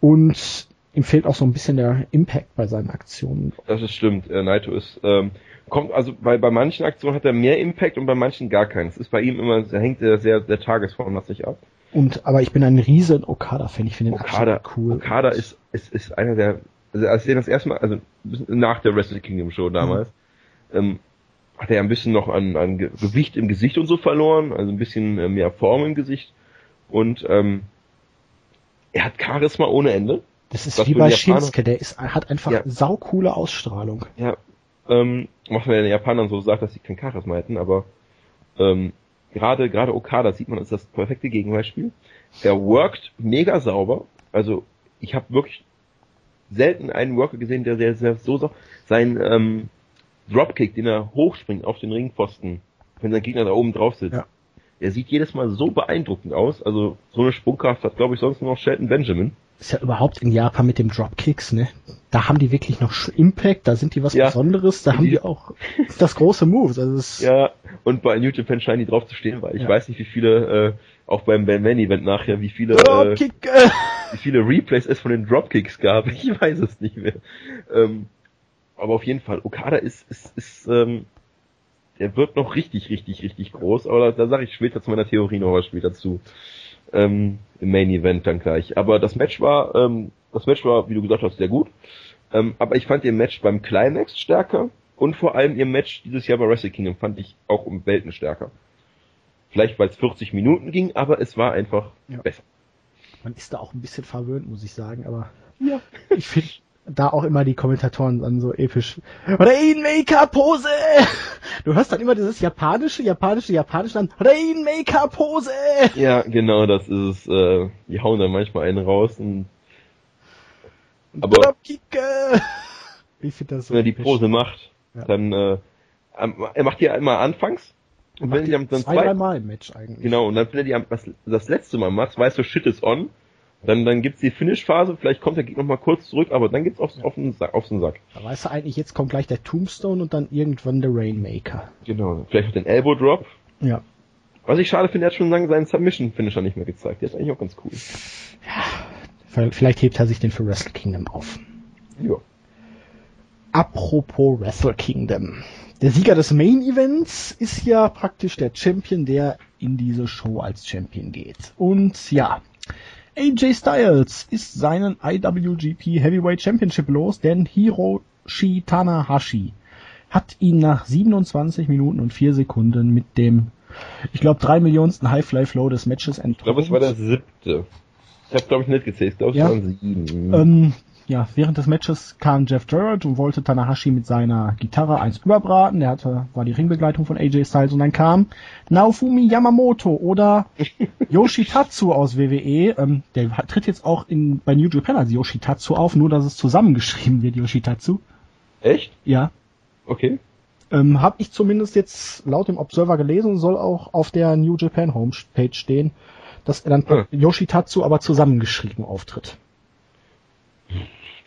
Und ihm fehlt auch so ein bisschen der Impact bei seinen Aktionen. das ist stimmt. Äh, Naito ist, ähm, kommt, also bei, bei manchen Aktionen hat er mehr Impact und bei manchen gar keinen. Es ist bei ihm immer, da hängt er sehr, der Tagesform sich ab. Und, aber ich bin ein riesen Okada-Fan. Ich finde den Okada, cool. Okada ist, ist, ist einer der, also als ich den das erste Mal, also nach der Wrestle Kingdom Show damals, ähm, hat er ein bisschen noch an, an Ge- Gewicht im Gesicht und so verloren, also ein bisschen äh, mehr Form im Gesicht und ähm, er hat Charisma ohne Ende. Das ist wie bei Shinsuke, der ist, hat einfach Ja. saukoole Ausstrahlung. Ja, ähm, was man den Japanern so sagt, dass sie kein Charisma hätten, aber ähm, gerade gerade Okada sieht man, ist das perfekte Gegenbeispiel. Er workt mega sauber, also ich habe wirklich selten einen Worker gesehen, der sehr, sehr so sauber, sein ähm, Dropkick, den er hochspringt auf den Ringpfosten, wenn sein Gegner da oben drauf sitzt. Ja. Der sieht jedes Mal so beeindruckend aus, also so eine Sprungkraft hat glaube ich sonst nur noch Shelton Benjamin. Ist ja überhaupt in Japan mit dem Dropkicks, ne? Da haben die wirklich noch Impact, da sind die was Ja. Besonderes, da haben die auch das große Moves. Also es Ja, und bei New Japan scheinen die drauf zu stehen, weil ich Ja. weiß nicht, wie viele, äh, auch beim beim Main Event nachher, wie viele, äh, äh, wie viele Replays es von den Dropkicks gab. Ich weiß es nicht mehr. Ähm, aber auf jeden Fall, Okada ist, ist, ist, ähm, der wird noch richtig, richtig, richtig groß, aber da, da sage ich später zu meiner Theorie noch was später zu. Ähm, Im Main Event dann gleich. Aber das Match war, ähm, das Match war, wie du gesagt hast, sehr gut. Ähm, aber ich fand ihr Match beim Climax stärker und vor allem ihr Match dieses Jahr bei Wrestle Kingdom fand ich auch um Welten stärker. Vielleicht weil es 40 Minuten ging, aber es war einfach Ja. besser. man ist da auch ein bisschen verwöhnt, muss ich sagen, aber Ja. ich finde da auch immer die Kommentatoren dann so episch. Rainmaker-Pose! Du hörst dann immer dieses japanische, japanische, japanische dann Rainmaker-Pose! Ja, genau, das ist es. Äh, die hauen dann manchmal einen raus und Aber-. Ich finde das so wenn er die episch. Pose macht, Ja. dann äh, er macht die immer anfangs und wenn die dann, dann zwei, zwei, dreimal im Match eigentlich. genau und dann wenn er die am- das, das letzte Mal macht, weißt du, shit is on, dann dann gibt's die Finish-Phase, vielleicht kommt der Gegner noch mal kurz zurück, aber dann geht's aufs, auf, den Sack, auf den Sack. Da weißt du eigentlich, jetzt kommt gleich der Tombstone und dann irgendwann der Rainmaker. Genau, vielleicht auch den Elbow Drop. Ja. Was ich schade finde, er hat schon lange seinen Submission-Finisher nicht mehr gezeigt. Der ist eigentlich auch ganz cool. Vielleicht hebt er sich den für Wrestle Kingdom auf. Ja. Apropos Wrestle Kingdom. Der Sieger des Main Events ist ja praktisch der Champion, der in diese Show als Champion geht. Und ja, AJ Styles ist seinen IWGP Heavyweight Championship los, denn Hiroshi Tanahashi hat ihn nach 27 Minuten und 4 Sekunden mit dem, ich glaube, drei Millionsten High-Fly-Flow des Matches Ich glaube, es war der siebte. Ich habe glaube ich nicht gezählt. Ich glaube, es Ja. waren sieben. Ähm, ja, während des Matches kam Jeff Jarrett und wollte Tanahashi mit seiner Gitarre eins überbraten. Der hatte, war die Ringbegleitung von AJ Styles und dann kam Naofumi Yamamoto oder Yoshitatsu aus WWE. Ähm, der tritt jetzt auch in, bei New Japan als Yoshitatsu auf, nur dass es zusammengeschrieben wird, Yoshitatsu. Echt? Ja. Okay. Ähm, hab ich zumindest jetzt laut dem Observer gelesen, soll auch auf der New Japan Homepage stehen, dass er dann Ah. Yoshitatsu aber zusammengeschrieben auftritt.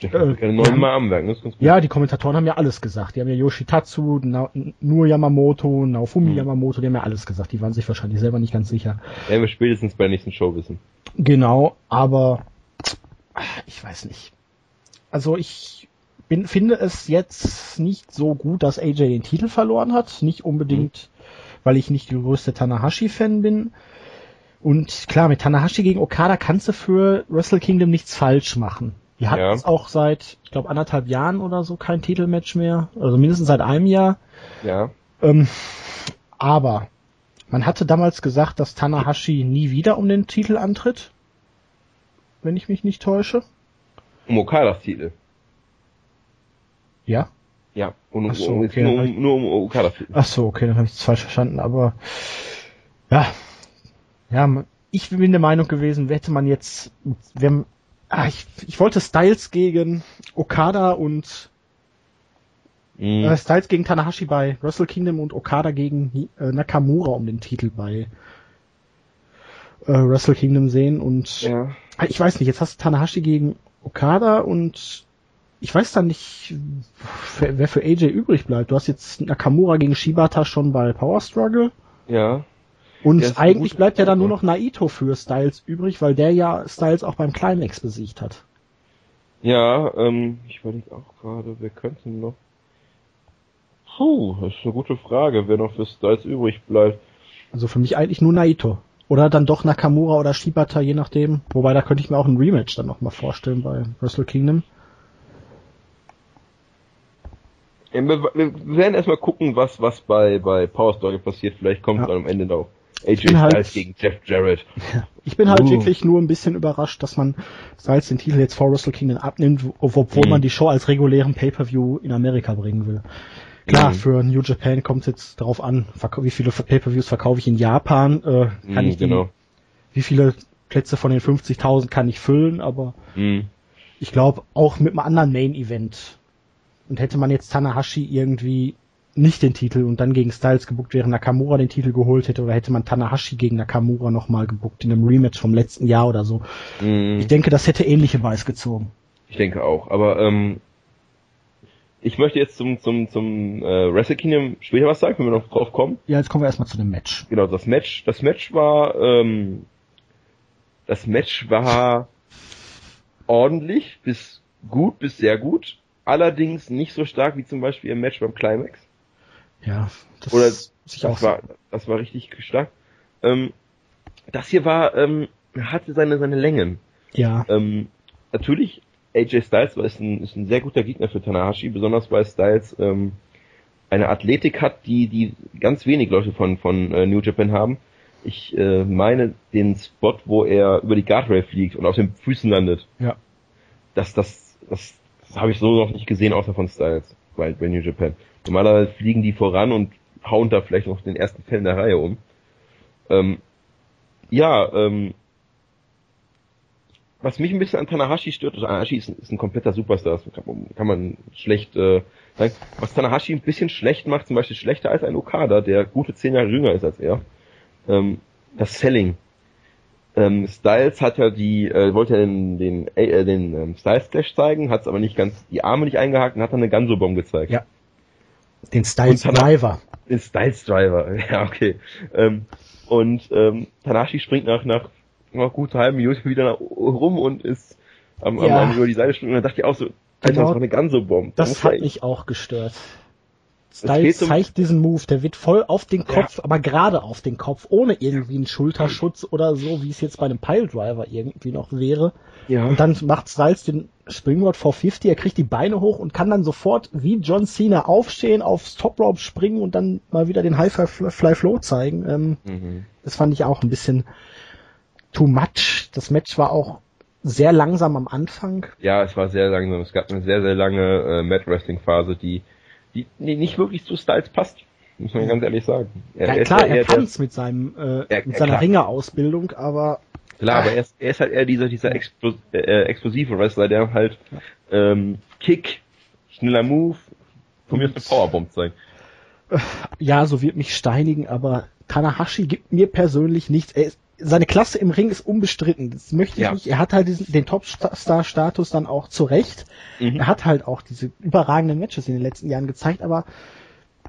Ich kann keine wir neuen haben- Namen merken, das ist ganz gut. Ja, die Kommentatoren haben ja alles gesagt. Die haben ja Yoshitatsu, Na nur Yamamoto, Naofumi Hm. Yamamoto, die haben ja alles gesagt. Die waren sich wahrscheinlich selber nicht ganz sicher. Werden wir spätestens bei der nächsten Show wissen. Genau, aber ich weiß nicht. Also ich bin, finde es jetzt nicht so gut, dass AJ den Titel verloren hat. Nicht unbedingt, weil ich nicht der größte Tanahashi-Fan bin. Und klar, mit Tanahashi gegen Okada kannst du für Wrestle Kingdom nichts falsch machen. Die hatten Ja. jetzt auch seit, ich glaube, anderthalb Jahren oder so kein Titelmatch mehr. Also mindestens seit einem Jahr. Ja. Ähm, aber man hatte damals gesagt, dass Tanahashi nie wieder um den Titel antritt. Wenn ich mich nicht täusche. Um Okadas Titel. Ja. Ja. Und um, Ach so, okay, nur, um, nur um Okadas Titel. Ach so, okay, dann habe ich es falsch verstanden. Aber ja, ja, ich bin der Meinung gewesen, hätte man jetzt, wir, ah, ich, ich wollte Styles gegen Okada und Mhm. äh, Styles gegen Tanahashi bei Wrestle Kingdom und Okada gegen äh, Nakamura um den Titel bei äh, Wrestle Kingdom sehen und Ja. ich weiß nicht, jetzt hast du Tanahashi gegen Okada und ich weiß dann nicht, wer wer für AJ übrig bleibt. Du hast jetzt Nakamura gegen Shibata schon bei Power Struggle. Ja. Und Ja, eigentlich bleibt ja dann nur noch Naito für Styles übrig, weil der ja Styles auch beim Climax besiegt hat. Ja, ähm, ich überlege auch gerade, wer könnte noch? Puh, das ist eine gute Frage, wer noch für Styles übrig bleibt. Also für mich eigentlich nur Naito. Oder dann doch Nakamura oder Shibata, je nachdem. Wobei da könnte ich mir auch ein Rematch dann nochmal vorstellen bei Wrestle Kingdom. Wir, wir werden erstmal gucken, was, was bei, bei Power Struggle passiert. Vielleicht kommt Ja. dann am Ende noch AJ bin halt- Styles gegen Jeff Jarrett. Ich bin halt Uh. wirklich nur ein bisschen überrascht, dass man Styles den Titel jetzt vor Wrestle Kingdom abnimmt, wo- obwohl Mhm. man die Show als regulären Pay-Per-View in Amerika bringen will. Klar, Mhm. für New Japan kommt es jetzt darauf an, wie viele Pay-Per-Views verkaufe ich in Japan, äh, kann Mhm, ich die, genau. wie viele Plätze von den 50.000 kann ich füllen, aber Mhm. ich glaube auch mit einem anderen Main-Event. Und hätte man jetzt Tanahashi irgendwie nicht den Titel und dann gegen Styles gebuckt, während Nakamura den Titel geholt hätte, oder hätte man Tanahashi gegen Nakamura nochmal gebuckt in einem Rematch vom letzten Jahr oder so. Mhm. Ich denke, das hätte ähnliche Weiß gezogen. Ich denke auch, aber ähm, ich möchte jetzt zum zum zum äh, Wrestle Kingdom später was sagen, wenn wir noch drauf kommen. Ja, jetzt kommen wir erstmal zu dem Match. Genau, das Match, das Match war ähm, das Match war ordentlich bis gut bis sehr gut, allerdings nicht so stark wie zum Beispiel im Match beim Climax. Ja, das Oder muss ich auch Das war, das war richtig stark. Ähm, das hier war, ähm, hatte seine, seine Längen. Ja, Ähm, natürlich, AJ Styles war ist ein, ist ein sehr guter Gegner für Tanahashi, besonders weil Styles ähm, eine Athletik hat, die, die ganz wenig Leute von, von äh, New Japan haben. Ich äh, meine den Spot, wo er über die Guardrail fliegt und auf den Füßen landet. ja. Das, das, das, das habe ich so noch nicht gesehen, außer von Styles bei, bei New Japan. Normalerweise fliegen die voran und hauen da vielleicht noch den ersten Fell in der Reihe um. Ähm, ja, ähm, was mich ein bisschen an Tanahashi stört, also Tanahashi ist ein, ist ein kompletter Superstar, das kann, man- kann man schlecht äh, sagen. Was Tanahashi ein bisschen schlecht macht, zum Beispiel schlechter als ein Okada, der gute zehn Jahre jünger ist als er, ähm, das Selling. Ähm, Styles hat ja die, äh, wollte ja den, den, äh, den ähm, Styles Clash zeigen, hat es aber nicht ganz die Arme nicht eingehakt und hat dann eine Ganso-Bomb gezeigt. Ja. Den Styles Driver. Den Styles Driver, ja, okay. Ähm, und ähm, Tanashi springt nach, nach, nach gut halben Minute wieder nach, rum und ist am, am, Ja. am über die Seite springen und dann dachte ich auch so, Alter, Genau. das war eine Ganso-Bomb. Das muss hat mich auch gestört. Styles zeigt diesen Move, der wird voll auf den Kopf, aber gerade auf den Kopf, ohne irgendwie einen Schulterschutz oder so, wie es jetzt bei einem Piledriver irgendwie noch wäre. Ja. Und dann macht Styles den Springboard 450, er kriegt die Beine hoch und kann dann sofort wie John Cena aufstehen, aufs Top Rope springen und dann mal wieder den High Fly Flow zeigen. Ähm, Mhm. das fand ich auch ein bisschen too much. Das Match war auch sehr langsam am Anfang. Ja, es war sehr langsam. Es gab eine sehr, sehr lange äh, Mat Wrestling Phase, die, die, die nicht wirklich zu Styles passt. Muss man ganz ehrlich sagen. Er, Ja, er ist klar, er eher der- kann's mit seinem äh, Ja, mit seiner. Ringerausbildung, aber Klar, aber er ist, er ist halt eher dieser, dieser Explos äh, explosive Wrestler, der halt ähm, Kick, schneller Move, von mir aus eine Powerbomb zeigen. ja, so wird mich steinigen, aber Tanahashi gibt mir persönlich nichts. Er ist, seine Klasse im Ring ist unbestritten. Das möchte ich Ja. nicht. Er hat halt diesen, den Topstar-Status dann auch zurecht. Mhm. Er hat halt auch diese überragenden Matches in den letzten Jahren gezeigt, aber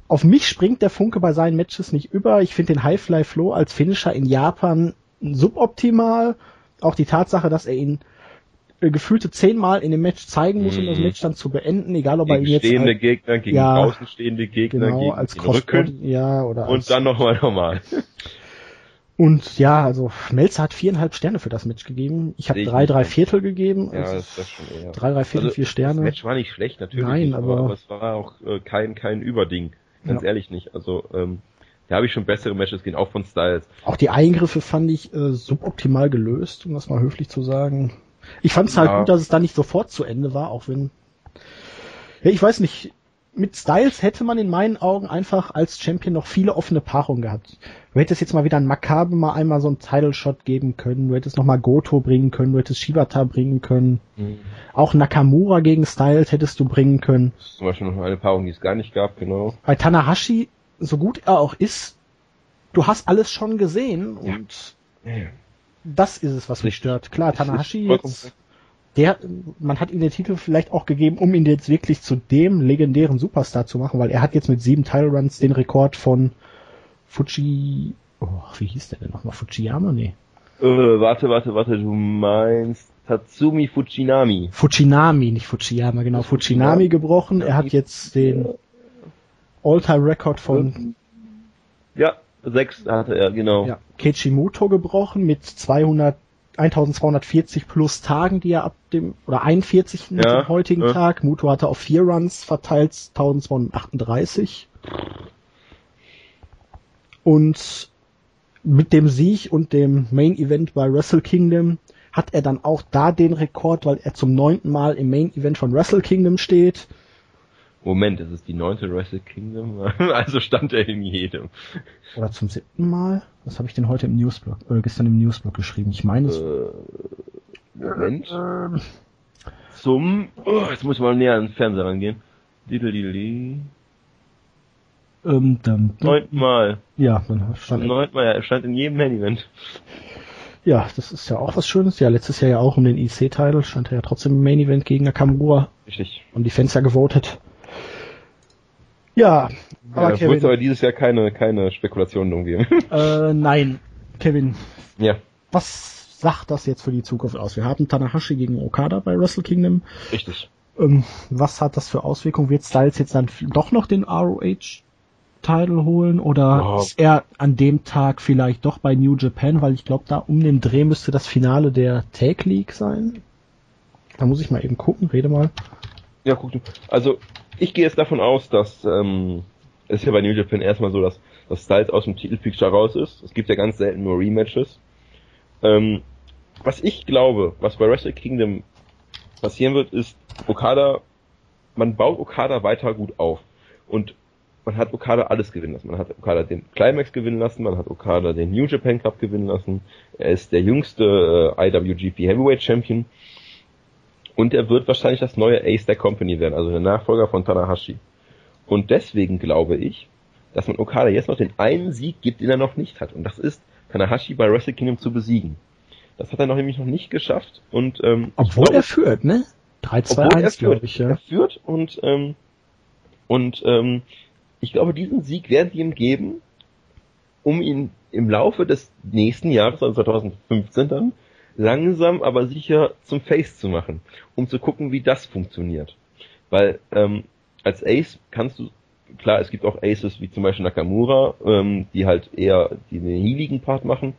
auf mich springt der Funke bei seinen Matches nicht über. Ich finde den Highfly Flow als Finisher in Japan suboptimal. Auch die Tatsache, dass er ihn äh, gefühlte zehnmal in dem Match zeigen muss, um das Mhm. Match dann zu beenden, egal ob er ihn Gegen jetzt stehende halt, Gegner, gegen Ja, draußen stehende Gegner, genau gegen als den Rücken ja oder als, und dann nochmal normal. und ja, also Melzer hat viereinhalb Sterne für das Match gegeben. Ich habe drei, drei. Viertel gegeben. Ja, Also das ist schon eher. drei, drei Viertel, Also, vier Sterne. Das Match war nicht schlecht, natürlich. Nein, nicht, aber, aber- es war auch äh, kein, kein Überding. Ganz Ja. ehrlich nicht. Also, ähm, da habe ich schon bessere Matches gesehen, auch von Styles. Auch die Eingriffe fand ich äh, suboptimal gelöst, um das mal höflich zu sagen. Ich fand es halt Ja. gut, dass es da nicht sofort zu Ende war, auch wenn. Ja, ich weiß nicht. Mit Styles hätte man in meinen Augen einfach als Champion noch viele offene Paarungen gehabt. Du hättest jetzt mal wieder ein Makabe mal einmal so einen Title Shot geben können, du hättest noch mal Goto bringen können, du hättest Shibata bringen können. Mhm. Auch Nakamura gegen Styles hättest du bringen können. Zum Beispiel noch eine Paarung, die es gar nicht gab, genau. Bei Tanahashi, so gut er auch ist, du hast alles schon gesehen ja. und ja. das ist es, was mich stört. Klar, Tanahashi jetzt der, man hat ihm den Titel vielleicht auch gegeben, um ihn jetzt wirklich zu dem legendären Superstar zu machen, weil er hat jetzt mit sieben Title Runs den Rekord von Fuji, oh, wie hieß der denn nochmal? Fujiyama? Nee. Äh, warte, warte, warte, du meinst Tatsumi Fujinami. Fujinami, nicht Fujiyama, genau. Fujinami gebrochen. Er hat jetzt den All-Time-Record von... Ja, sechs hatte er, genau. Ja, Keiichimoto gebrochen mit 200 1240 plus Tagen, die er ab dem, oder 41 mit ja, dem heutigen ja. Tag. Muto hatte auf vier Runs verteilt 1238. Und mit dem Sieg und dem Main Event bei Wrestle Kingdom hat er dann auch da den Rekord, weil er zum neunten Mal im Main Event von Wrestle Kingdom steht. Moment, ist es die neunte Wrestle Kingdom? also stand er in jedem. Oder zum siebten Mal? Was habe ich denn heute im Newsblog, oder gestern im Newsblog geschrieben? Ich meine es. Äh, Moment. Äh, zum, oh, jetzt muss ich mal näher ans Fernseher rangehen. Diddle ähm, dann, Neunten Mal. Ja, dann stand Neunten Mal, ja, er stand in jedem Main Event. Ja, das ist ja auch was Schönes. Ja, letztes Jahr ja auch um den IC-Title stand er ja trotzdem im Main Event gegen Nakamura. Richtig. Und die Fans ja gewotet. Ja, aber ja, Kevin. Aber dieses Jahr keine, keine Spekulationen drum geben. Äh, nein, Kevin. Ja. Was sagt das jetzt für die Zukunft aus? Wir haben Tanahashi gegen Okada bei Wrestle Kingdom. Richtig. Ähm, was hat das für Auswirkungen? Wird Styles jetzt dann doch noch den ROH Title holen oder oh. ist er an dem Tag vielleicht doch bei New Japan, weil ich glaube, da um den Dreh müsste das Finale der Tag League sein. Da muss ich mal eben gucken, rede mal. Ja, guck du. Also ich gehe jetzt davon aus, dass ähm, es ist ja bei New Japan erstmal so, dass, dass Styles aus dem Titelpicture raus ist. Es gibt ja ganz selten nur Rematches. Ähm, was ich glaube, was bei Wrestle Kingdom passieren wird, ist Okada, man baut Okada weiter gut auf. Und man hat Okada alles gewinnen lassen. Man hat Okada den Climax gewinnen lassen, man hat Okada den New Japan Cup gewinnen lassen. Er ist der jüngste äh, IWGP Heavyweight Champion. Und er wird wahrscheinlich das neue Ace der Company werden, also der Nachfolger von Tanahashi. Und deswegen glaube ich, dass man Okada jetzt noch den einen Sieg gibt, den er noch nicht hat. Und das ist, Tanahashi bei Wrestle Kingdom zu besiegen. Das hat er noch nämlich noch nicht geschafft. Und ähm, obwohl glaube, er führt, ne? 3-2-1, glaube ich, ja. Er führt und ähm, und ähm, ich glaube, diesen Sieg werden sie ihm geben, um ihn im Laufe des nächsten Jahres, also 2015 dann, langsam aber sicher zum Face zu machen, um zu gucken, wie das funktioniert. Weil ähm, als Ace kannst du, klar, es gibt auch Aces wie zum Beispiel Nakamura, ähm, die halt eher den healigen Part machen,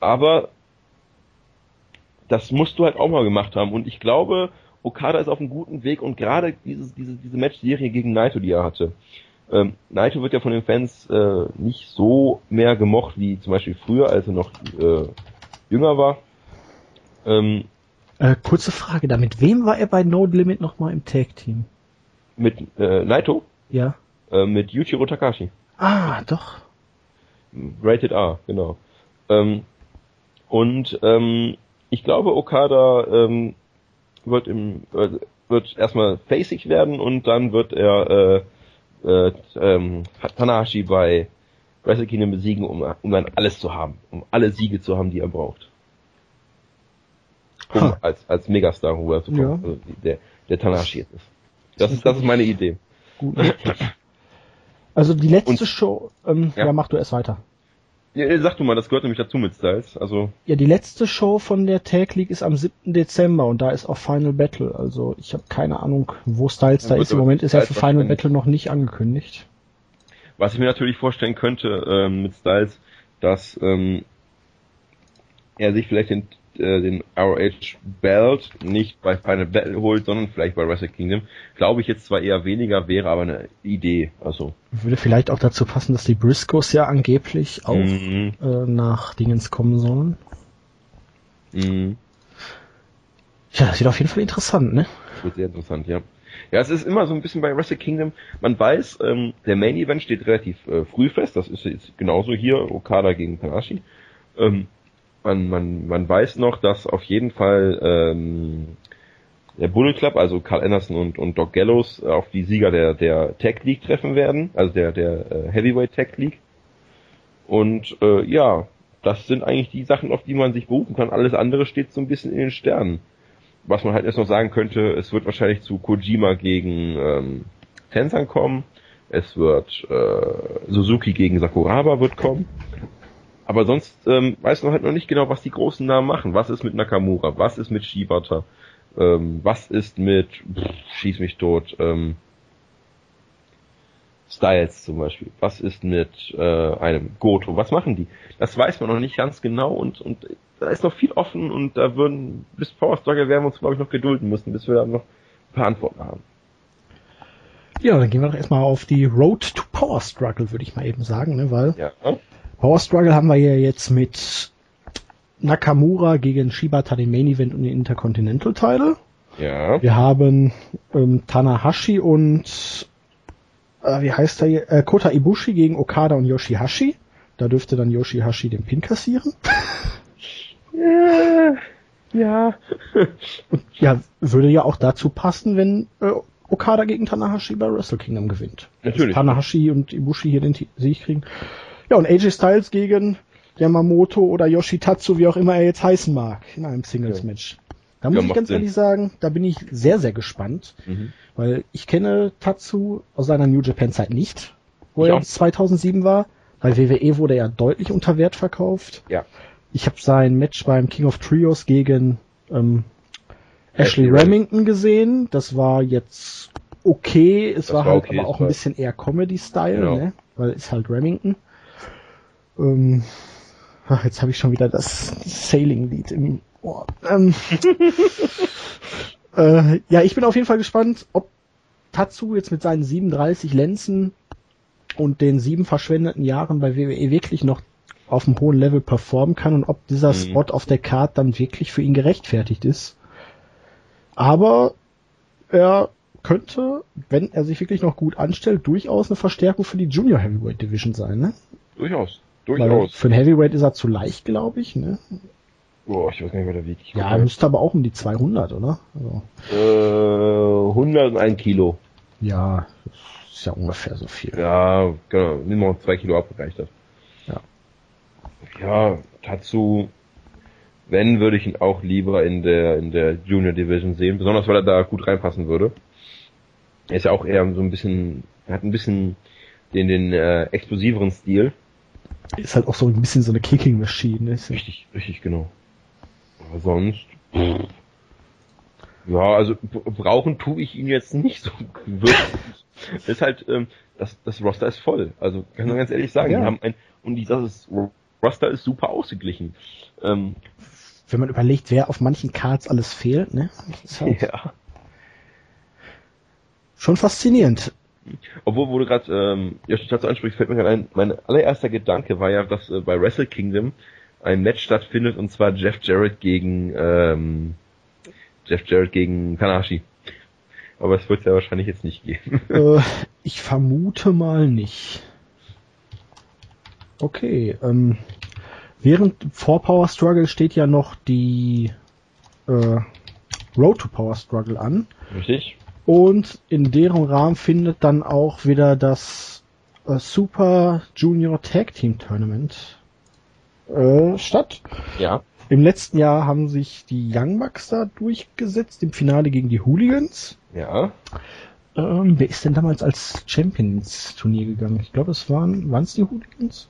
aber das musst du halt auch mal gemacht haben und ich glaube, Okada ist auf einem guten Weg und gerade diese, diese, diese Match-Serie gegen Naito, die er hatte, ähm, Naito wird ja von den Fans äh, nicht so mehr gemocht wie zum Beispiel früher, als er noch äh, jünger war. Ähm, äh, kurze Frage, da mit wem war er bei No Limit nochmal im Tag-Team? Mit äh, Naito? Ja. Äh, mit Yuichiro Takashi. Ah, doch. Rated R, genau. Ähm, und ähm, ich glaube, Okada ähm, wird im äh, wird erstmal facig werden und dann wird er äh, äh, ähm, Tanahashi bei Wrestle Kingdom besiegen, um, um dann alles zu haben, um alle Siege zu haben, die er braucht. Um, als, als Megastar rüberzukommen, ja. also der, der Tanahashi ist. Das ist, das ist meine Idee. Gut. Also die letzte Und, Show, ähm, ja. ja, mach du erst weiter. Ja, sag du mal, das gehört nämlich dazu mit Styles. Also ja, die letzte Show von der Tag League ist am 7. Dezember und da ist auch Final Battle. Also ich habe keine Ahnung, wo Styles da ist. Im Moment ist er für Final Battle noch nicht angekündigt. Was ich mir natürlich vorstellen könnte ähm, mit Styles, dass ähm, er sich vielleicht den äh, den ROH Belt nicht bei Final Battle holt, sondern vielleicht bei Wrestle Kingdom. Glaube ich jetzt zwar eher weniger, wäre aber eine Idee. Also würde vielleicht auch dazu passen, dass die Briscoes ja angeblich auch mhm. äh, nach Dingens kommen sollen. Mhm. Ja, das wird auf jeden Fall interessant, ne? Das wird sehr interessant, ja. Ja, es ist immer so ein bisschen bei Wrestle Kingdom, man weiß, ähm, der Main Event steht relativ äh, früh fest, das ist jetzt genauso hier, Okada gegen Tanashi. Ähm, man, man, man weiß noch, dass auf jeden Fall ähm, der Bullet Club, also Carl Anderson und, und Doc Gallows, äh, auf die Sieger der, der Tag League treffen werden, also der, der äh, Heavyweight Tag League. Und äh, ja, das sind eigentlich die Sachen, auf die man sich berufen kann. Alles andere steht so ein bisschen in den Sternen was man halt erst noch sagen könnte, es wird wahrscheinlich zu Kojima gegen ähm, Tenzan kommen. Es wird äh, Suzuki gegen Sakuraba wird kommen. Aber sonst ähm, weiß man halt noch nicht genau, was die großen Namen machen. Was ist mit Nakamura? Was ist mit Shibata? Ähm, was ist mit pff, Schieß mich tot? Ähm, Styles zum Beispiel. Was ist mit äh, einem Goto? Was machen die? Das weiß man noch nicht ganz genau und, und da ist noch viel offen und da würden, bis Power Struggle werden wir uns, glaube ich, noch gedulden müssen, bis wir da noch ein paar Antworten haben. Ja, dann gehen wir doch erstmal auf die Road to Power Struggle, würde ich mal eben sagen, ne, weil ja. Power Struggle haben wir ja jetzt mit Nakamura gegen Shibata den Main Event und den Intercontinental Title. Ja. Wir haben ähm, Tanahashi und äh, wie heißt er hier? Äh, Kota Ibushi gegen Okada und Yoshihashi. Da dürfte dann Yoshihashi den Pin kassieren. Ja. ja. Und ja, würde ja auch dazu passen, wenn äh, Okada gegen Tanahashi bei Wrestle Kingdom gewinnt. Natürlich. Dass Tanahashi und Ibushi hier den Sieg kriegen. Ja, und AJ Styles gegen Yamamoto oder Yoshitatsu, wie auch immer er jetzt heißen mag, in einem Singles-Match. Da muss Ja, ich ganz macht ehrlich sagen, da bin ich sehr, sehr gespannt, Mhm. weil ich kenne Tatsu aus seiner New Japan Zeit nicht, wo Ich er auch. 2007 war. Bei WWE wurde er deutlich unter Wert verkauft. Ja. Ich habe sein Match beim King of Trios gegen ähm, Ashley Remington gesehen. Das war jetzt okay. Es war, war halt okay, aber es auch ein bisschen eher Comedy-Style, Genau. ne? weil ist halt Remington. Ähm, ach, jetzt habe ich schon wieder das Sailing-Lied im Ohr. Ähm, äh, ja, ich bin auf jeden Fall gespannt, ob Tatsu jetzt mit seinen 37 Lenzen und den sieben verschwendeten Jahren bei WWE wirklich noch auf einem hohen Level performen kann und ob dieser Mhm. Spot auf der Card dann wirklich für ihn gerechtfertigt ist. Aber er könnte, wenn er sich wirklich noch gut anstellt, durchaus eine Verstärkung für die Junior Heavyweight Division sein, ne? Durchaus. Durchaus. für ein Heavyweight ist er zu leicht, glaube ich, ne? Boah, ich weiß gar nicht, wer der wiegt. Ja, er müsste aber auch um die 200, oder? Also, äh, 101 Kilo. ja, ist ja ungefähr so viel. Ja, genau. Nimm mal zwei Kilo ab, reicht das. Ja. Ja, Tatsu, wenn, würde ich ihn auch lieber in der, in der Junior Division sehen, besonders weil er da gut reinpassen würde. Er ist ja auch eher so ein bisschen, er hat ein bisschen den, den äh, explosiveren Stil. Ist halt auch so ein bisschen so eine Kicking Machine, ne? Ist Richtig, richtig, genau. Aber sonst, pff. ja, also brauchen tue ich ihn jetzt nicht so wirklich. ist halt, ähm, das, das Roster ist voll. Also kann man ganz ehrlich sagen, Ja. die haben ein, und die, das ist, Roster ist super ausgeglichen. Ähm, Wenn man überlegt, wer auf manchen Cards alles fehlt, ne? Halt ja. schon faszinierend. Obwohl, wo du gerade ähm, Yoshitatsu ansprichst, fällt mir gerade ein, mein allererster Gedanke war ja, dass äh, bei Wrestle Kingdom ein Match stattfindet und zwar Jeff Jarrett gegen ähm, Jeff Jarrett gegen Tanahashi. Aber es wird ja wahrscheinlich jetzt nicht geben. äh, ich vermute mal nicht. Okay, ähm, während vor Power Struggle steht ja noch die äh, Road to Power Struggle an. Richtig? Und in deren Rahmen findet dann auch wieder das äh, Super Junior Tag Team Tournament äh, statt. Ja. Im letzten Jahr haben sich die Young Bucks da durchgesetzt im Finale gegen die Hooligans. Ja. Ähm, wer ist denn damals als Champions Turnier gegangen? Ich glaube, es waren waren es die Hooligans.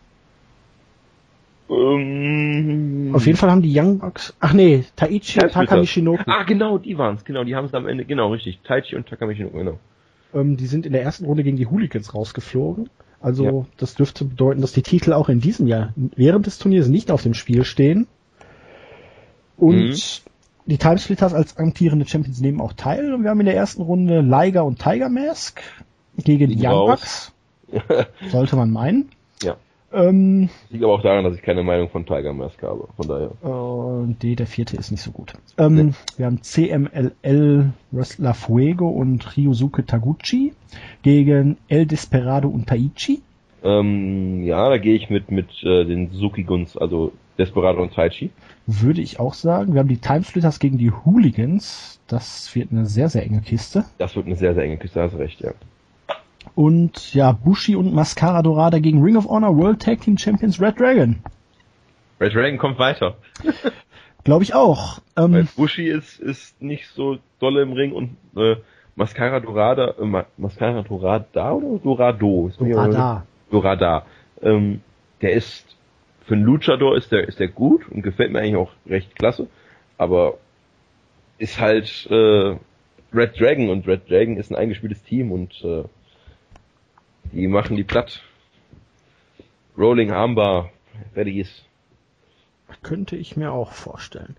Ähm, Auf jeden Fall haben die Young Bucks. Ach nee, Taichi und Tag Takami Shinoku. Ah, genau, die waren's. Genau, die haben es am Ende. Genau, richtig. Taichi und Takamichi, genau. Ähm, die sind in der ersten Runde gegen die Hooligans rausgeflogen. Also Ja. das dürfte bedeuten, dass die Titel auch in diesem Jahr während des Turniers nicht auf dem Spiel stehen. Und Mhm. die Timesplitters als amtierende Champions nehmen auch teil. Und wir haben in der ersten Runde Liger und Tiger Mask gegen die Young. Bucks. Sollte man meinen. Ähm, Liegt aber auch daran, dass ich keine Meinung von Tiger Mask habe. Von daher. und die, der vierte ist nicht so gut. Ähm, Wir haben CMLL Wrestler Fuego und Ryosuke Taguchi gegen El Desperado und Taichi. Ähm, ja, da gehe ich mit mit äh, den Suzuki Guns, also Desperado und Taichi. Würde ich auch sagen. Wir haben die Timesplitters gegen die Hooligans. Das wird eine sehr, sehr enge Kiste. Das wird eine sehr, sehr enge Kiste, hast recht, ja. Und ja, Bushi und Mascara Dorada gegen Ring of Honor World Tag Team Champions Red Dragon. Red Dragon kommt weiter. Glaube ich auch. Weil Ähm, Bushi ist, ist nicht so dolle im Ring und äh, Mascara Dorada, äh, Ma- Mascara Dorada oder Dorado? Ist Dorada. Dorada. Ähm, der ist für einen Luchador ist der ist der gut und gefällt mir eigentlich auch recht klasse, aber ist halt äh, Red Dragon und Red Dragon ist ein eingespieltes Team und äh, die machen die platt. Rolling Armbar, fertig ist. Könnte ich mir auch vorstellen.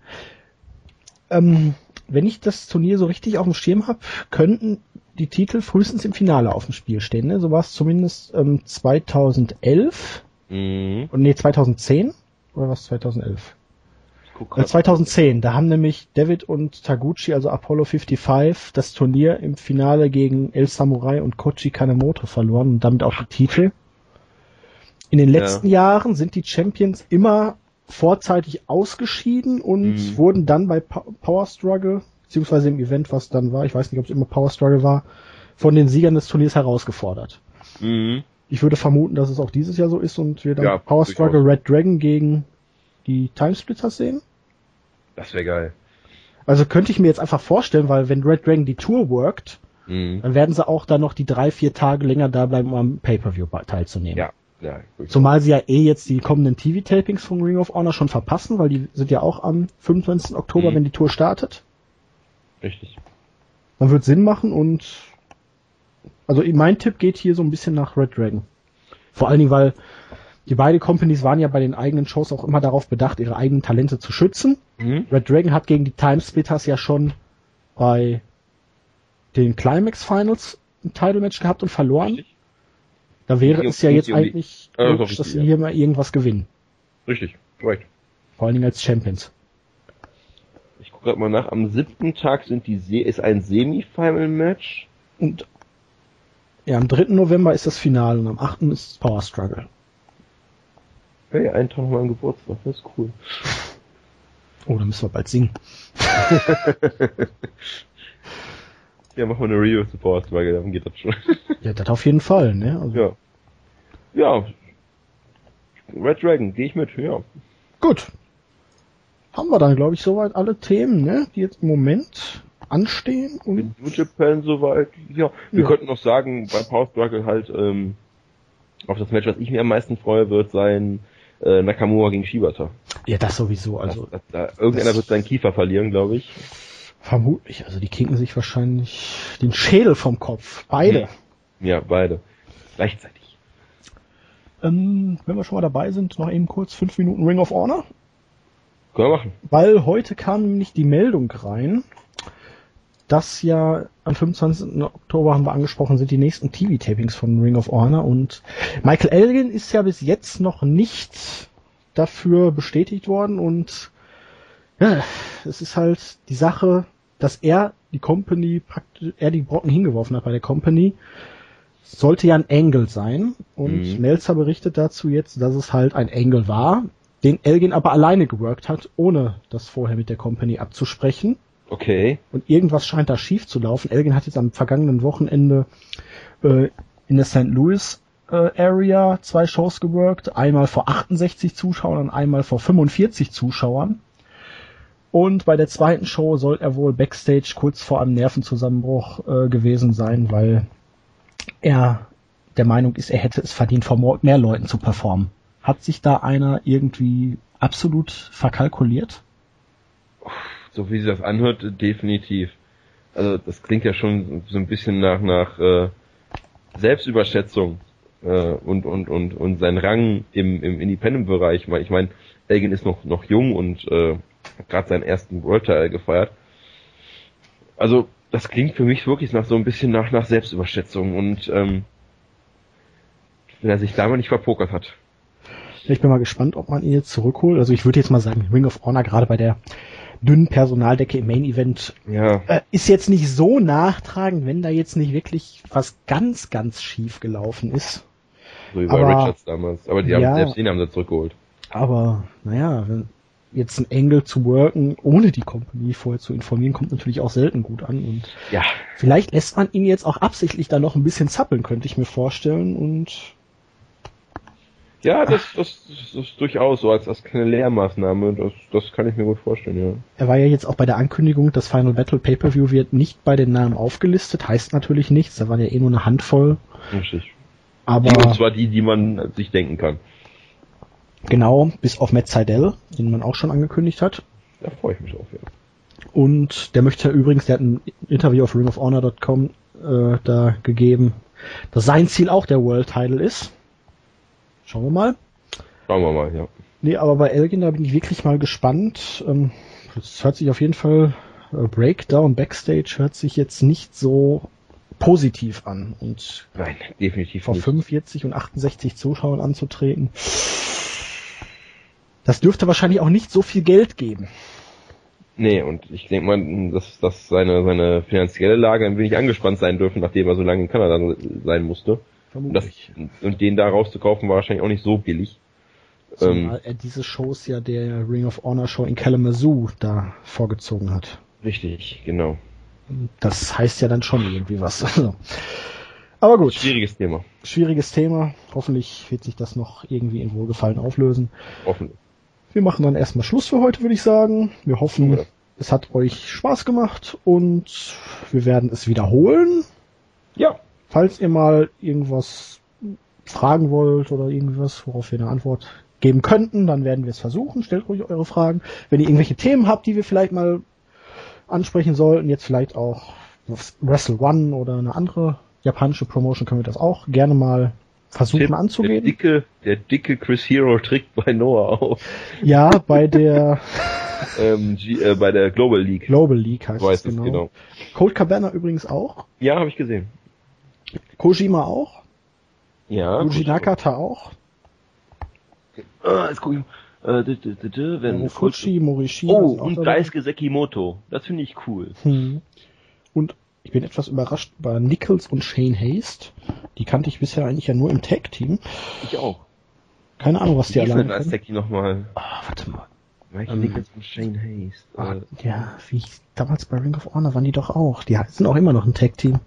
Ähm, wenn ich das Turnier so richtig auf dem Schirm habe, könnten die Titel frühestens im Finale auf dem Spiel stehen. Ne? So war es zumindest ähm, 2011 Mhm. und nee 2010 oder was 2011? Ich guck Äh, grad. 2010, da haben nämlich David und Taguchi, also Apollo 55, das Turnier im Finale gegen El Samurai und Kochi Kanemoto verloren und damit auch die Titel. In den Ja. letzten Jahren sind die Champions immer vorzeitig ausgeschieden und Mhm. wurden dann bei Power Struggle, beziehungsweise im Event, was dann war, ich weiß nicht, ob es immer Power Struggle war, von den Siegern des Turniers herausgefordert. Mhm. Ich würde vermuten, dass es auch dieses Jahr so ist und wir dann Ja, Power. Struggle Red Dragon gegen die Timesplitters sehen. Das wäre geil. Also könnte ich mir jetzt einfach vorstellen, weil wenn Red Dragon die Tour workt, Mhm. dann werden sie auch dann noch die drei, vier Tage länger da bleiben, um am Pay-Per-View teilzunehmen. Ja, ja. Zumal sie ja eh jetzt die kommenden TV-Tapings von Ring of Honor schon verpassen, weil die sind ja auch am 25. Oktober, Mhm. wenn die Tour startet. Richtig. Dann wird Sinn machen und also mein Tipp geht hier so ein bisschen nach Red Dragon. Vor allen Dingen, weil die beiden Companies waren ja bei den eigenen Shows auch immer darauf bedacht, ihre eigenen Talente zu schützen. Mhm. Red Dragon hat gegen die Timesplitters ja schon bei den Climax Finals ein Title Match gehabt und verloren. Richtig. Da wäre es ja jetzt die- eigentlich logisch, auch dass sie hier mal irgendwas gewinnen. Richtig. Korrekt. Vor allen Dingen als Champions. Ich gucke gerade mal nach. Am siebten Tag sind die Se ist ein Semi-Final-Match. Und ja, am 3. November ist das Finale und am 8. ist Power Struggle. Hey, einen Tag meinem Geburtstag. Das ist cool. Oh, da müssen wir bald singen. Ja, machen wir eine Review Power Struggle, dann geht das schon. Ja, das auf jeden Fall, ne? Also, ja. Ja. Red Dragon, gehe ich mit, ja. Gut. Haben wir dann, glaube ich, soweit alle Themen, ne? Die jetzt im Moment anstehen und In New Japan soweit, ja. Wir Ja. könnten noch sagen, bei Power Struggle halt, ähm, auf das Match, was ich mir am meisten freue, wird sein äh, Nakamura gegen Shibata. ja, das sowieso. Also das, das, da, irgendeiner wird seinen Kiefer verlieren, glaube ich. vermutlich. Also die kicken sich wahrscheinlich den Schädel vom Kopf. Beide. Ja, beide. Gleichzeitig. Ähm, wenn wir schon mal dabei sind, noch eben kurz fünf Minuten Ring of Honor. Können wir machen. Weil heute kam nämlich die Meldung rein, dass ja am 25. Oktober haben wir angesprochen, sind die nächsten TV-Tapings von Ring of Honor und Michael Elgin ist ja bis jetzt noch nicht dafür bestätigt worden und ja, es ist halt die Sache, dass er die Company praktisch, er die Brocken hingeworfen hat bei der Company, sollte ja ein Angle sein und Mhm. Melzer berichtet dazu jetzt, dass es halt ein Angle war, den Elgin aber alleine geworkt hat, ohne das vorher mit der Company abzusprechen. Okay. Und irgendwas scheint da schief zu laufen. Elgin hat jetzt am vergangenen Wochenende äh, in der St. Louis äh, Area zwei Shows geworkt. Einmal vor 68 Zuschauern und einmal vor 45 Zuschauern. Und bei der zweiten Show soll er wohl backstage kurz vor einem Nervenzusammenbruch äh, gewesen sein, weil er der Meinung ist, er hätte es verdient, vor mehr Leuten zu performen. Hat sich da einer irgendwie absolut verkalkuliert? So wie sich das anhört, definitiv. Also das klingt ja schon so ein bisschen nach nach äh, Selbstüberschätzung äh, und und und und sein Rang im im Independent-Bereich. Ich meine, Elgin ist noch noch jung und äh, hat gerade seinen ersten World Title gefeiert. Also das klingt für mich wirklich nach so ein bisschen nach nach Selbstüberschätzung und ähm, wenn er sich da mal nicht verpokert hat. Ich bin mal gespannt, ob man ihn jetzt zurückholt. Also ich würde jetzt mal sagen, Ring of Honor gerade bei der dünnen Personaldecke im Main Event Ja, äh, ist jetzt nicht so nachtragend, wenn da jetzt nicht wirklich was ganz, ganz schief gelaufen ist. so wie bei aber- Richards damals. Aber die haben, Ja. selbst den haben sie zurückgeholt. Aber naja, wenn jetzt ein Angle zu worken, ohne die Company vorher zu informieren, kommt natürlich auch selten gut an. Und Ja, vielleicht lässt man ihn jetzt auch absichtlich da noch ein bisschen zappeln, könnte ich mir vorstellen. Und ja, das, das, das ist durchaus so als, als kleine Lehrmaßnahme. Das, das kann ich mir gut vorstellen, ja. er war ja jetzt auch bei der Ankündigung, das Final Battle Pay-Per-View wird nicht bei den Namen aufgelistet, heißt natürlich nichts, da waren ja eh nur eine Handvoll. Richtig. Aber Die, und zwar die, die man sich denken kann. genau, bis auf Matt Seidel, den man auch schon angekündigt hat. Da freue ich mich drauf, ja. Und der möchte ja übrigens, der hat ein Interview auf ringofhonor.com äh, da gegeben, dass sein Ziel auch der World Title ist. Schauen wir mal. Schauen wir mal, ja. Nee, aber bei Elgin, da bin ich wirklich mal gespannt. Ähm, das hört sich auf jeden Fall, äh, Breakdown, Backstage hört sich jetzt nicht so positiv an. Und Nein, definitiv vor nicht. 45 und 68 Zuschauern anzutreten, das dürfte wahrscheinlich auch nicht so viel Geld geben. Nee, und ich denke mal, dass, dass seine, seine finanzielle Lage ein wenig angespannt sein dürfte, nachdem er so lange in Kanada sein musste. Und, das, und den da rauszukaufen war wahrscheinlich auch nicht so billig. Ähm, Zumal er diese Shows ja der Ring of Honor Show in Kalamazoo da vorgezogen hat. richtig, genau. Das heißt ja dann schon irgendwie was. Also. Aber gut, Schwieriges Thema. schwieriges Thema. Hoffentlich wird sich das noch irgendwie in Wohlgefallen auflösen. Offen. Wir machen dann erstmal Schluss für heute, würde ich sagen. Wir hoffen, Ja. es hat euch Spaß gemacht und wir werden es wiederholen. Ja, Falls ihr mal irgendwas fragen wollt oder irgendwas, worauf wir eine Antwort geben könnten, dann werden wir es versuchen. Stellt ruhig eure Fragen. Wenn ihr irgendwelche Themen habt, die wir vielleicht mal ansprechen sollten, jetzt vielleicht auch Wrestle One oder eine andere japanische Promotion, können wir das auch gerne mal versuchen der anzugehen. dicke, der dicke Chris Hero trägt bei Noah auf. Ja, bei der Ähm, G, äh, bei der Global League. Global League heißt weiß es es genau. genau. Cold Cabana übrigens auch. Ja, habe ich gesehen. Kojima auch. Ja. Yuji. Nakata auch. Ah, jetzt guck ich. Äh, d- d- d- d- wenn Fuji, Morishima. Oh, sind und. Daisuke Sekimoto. Das finde ich cool. Hm. Und ich bin etwas überrascht über Nichols und Shane Haste. Die kannte ich bisher eigentlich ja nur im Tag-Team. Ich auch. Keine Ahnung, was die denn alleine als können. Tag nochmal? Ah, warte mal. Michael Ähm, Nichols und Shane Hayes. Ah, Äh, ja, wie ich, damals bei Ring of Honor waren die doch auch. Die sind auch immer noch ein Tag-Team.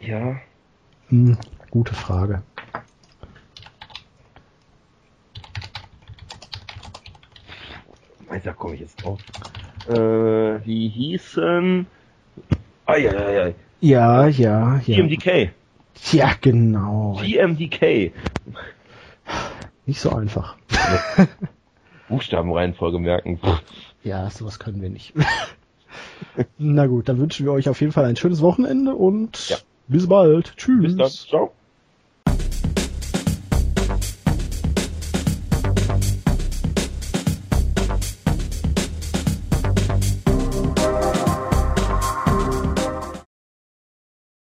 ja. Hm, gute Frage. Da komme ich jetzt drauf. Äh, die hießen... Eieiei. Ja, ja, ja. TMDK. Ja, genau. TMDK. Nicht so einfach. Buchstabenreihenfolge merken. Ja, sowas können wir nicht. Na gut, dann wünschen wir euch auf jeden Fall ein schönes Wochenende und Ja. Bis bald. Tschüss. Bis dann. Ciao.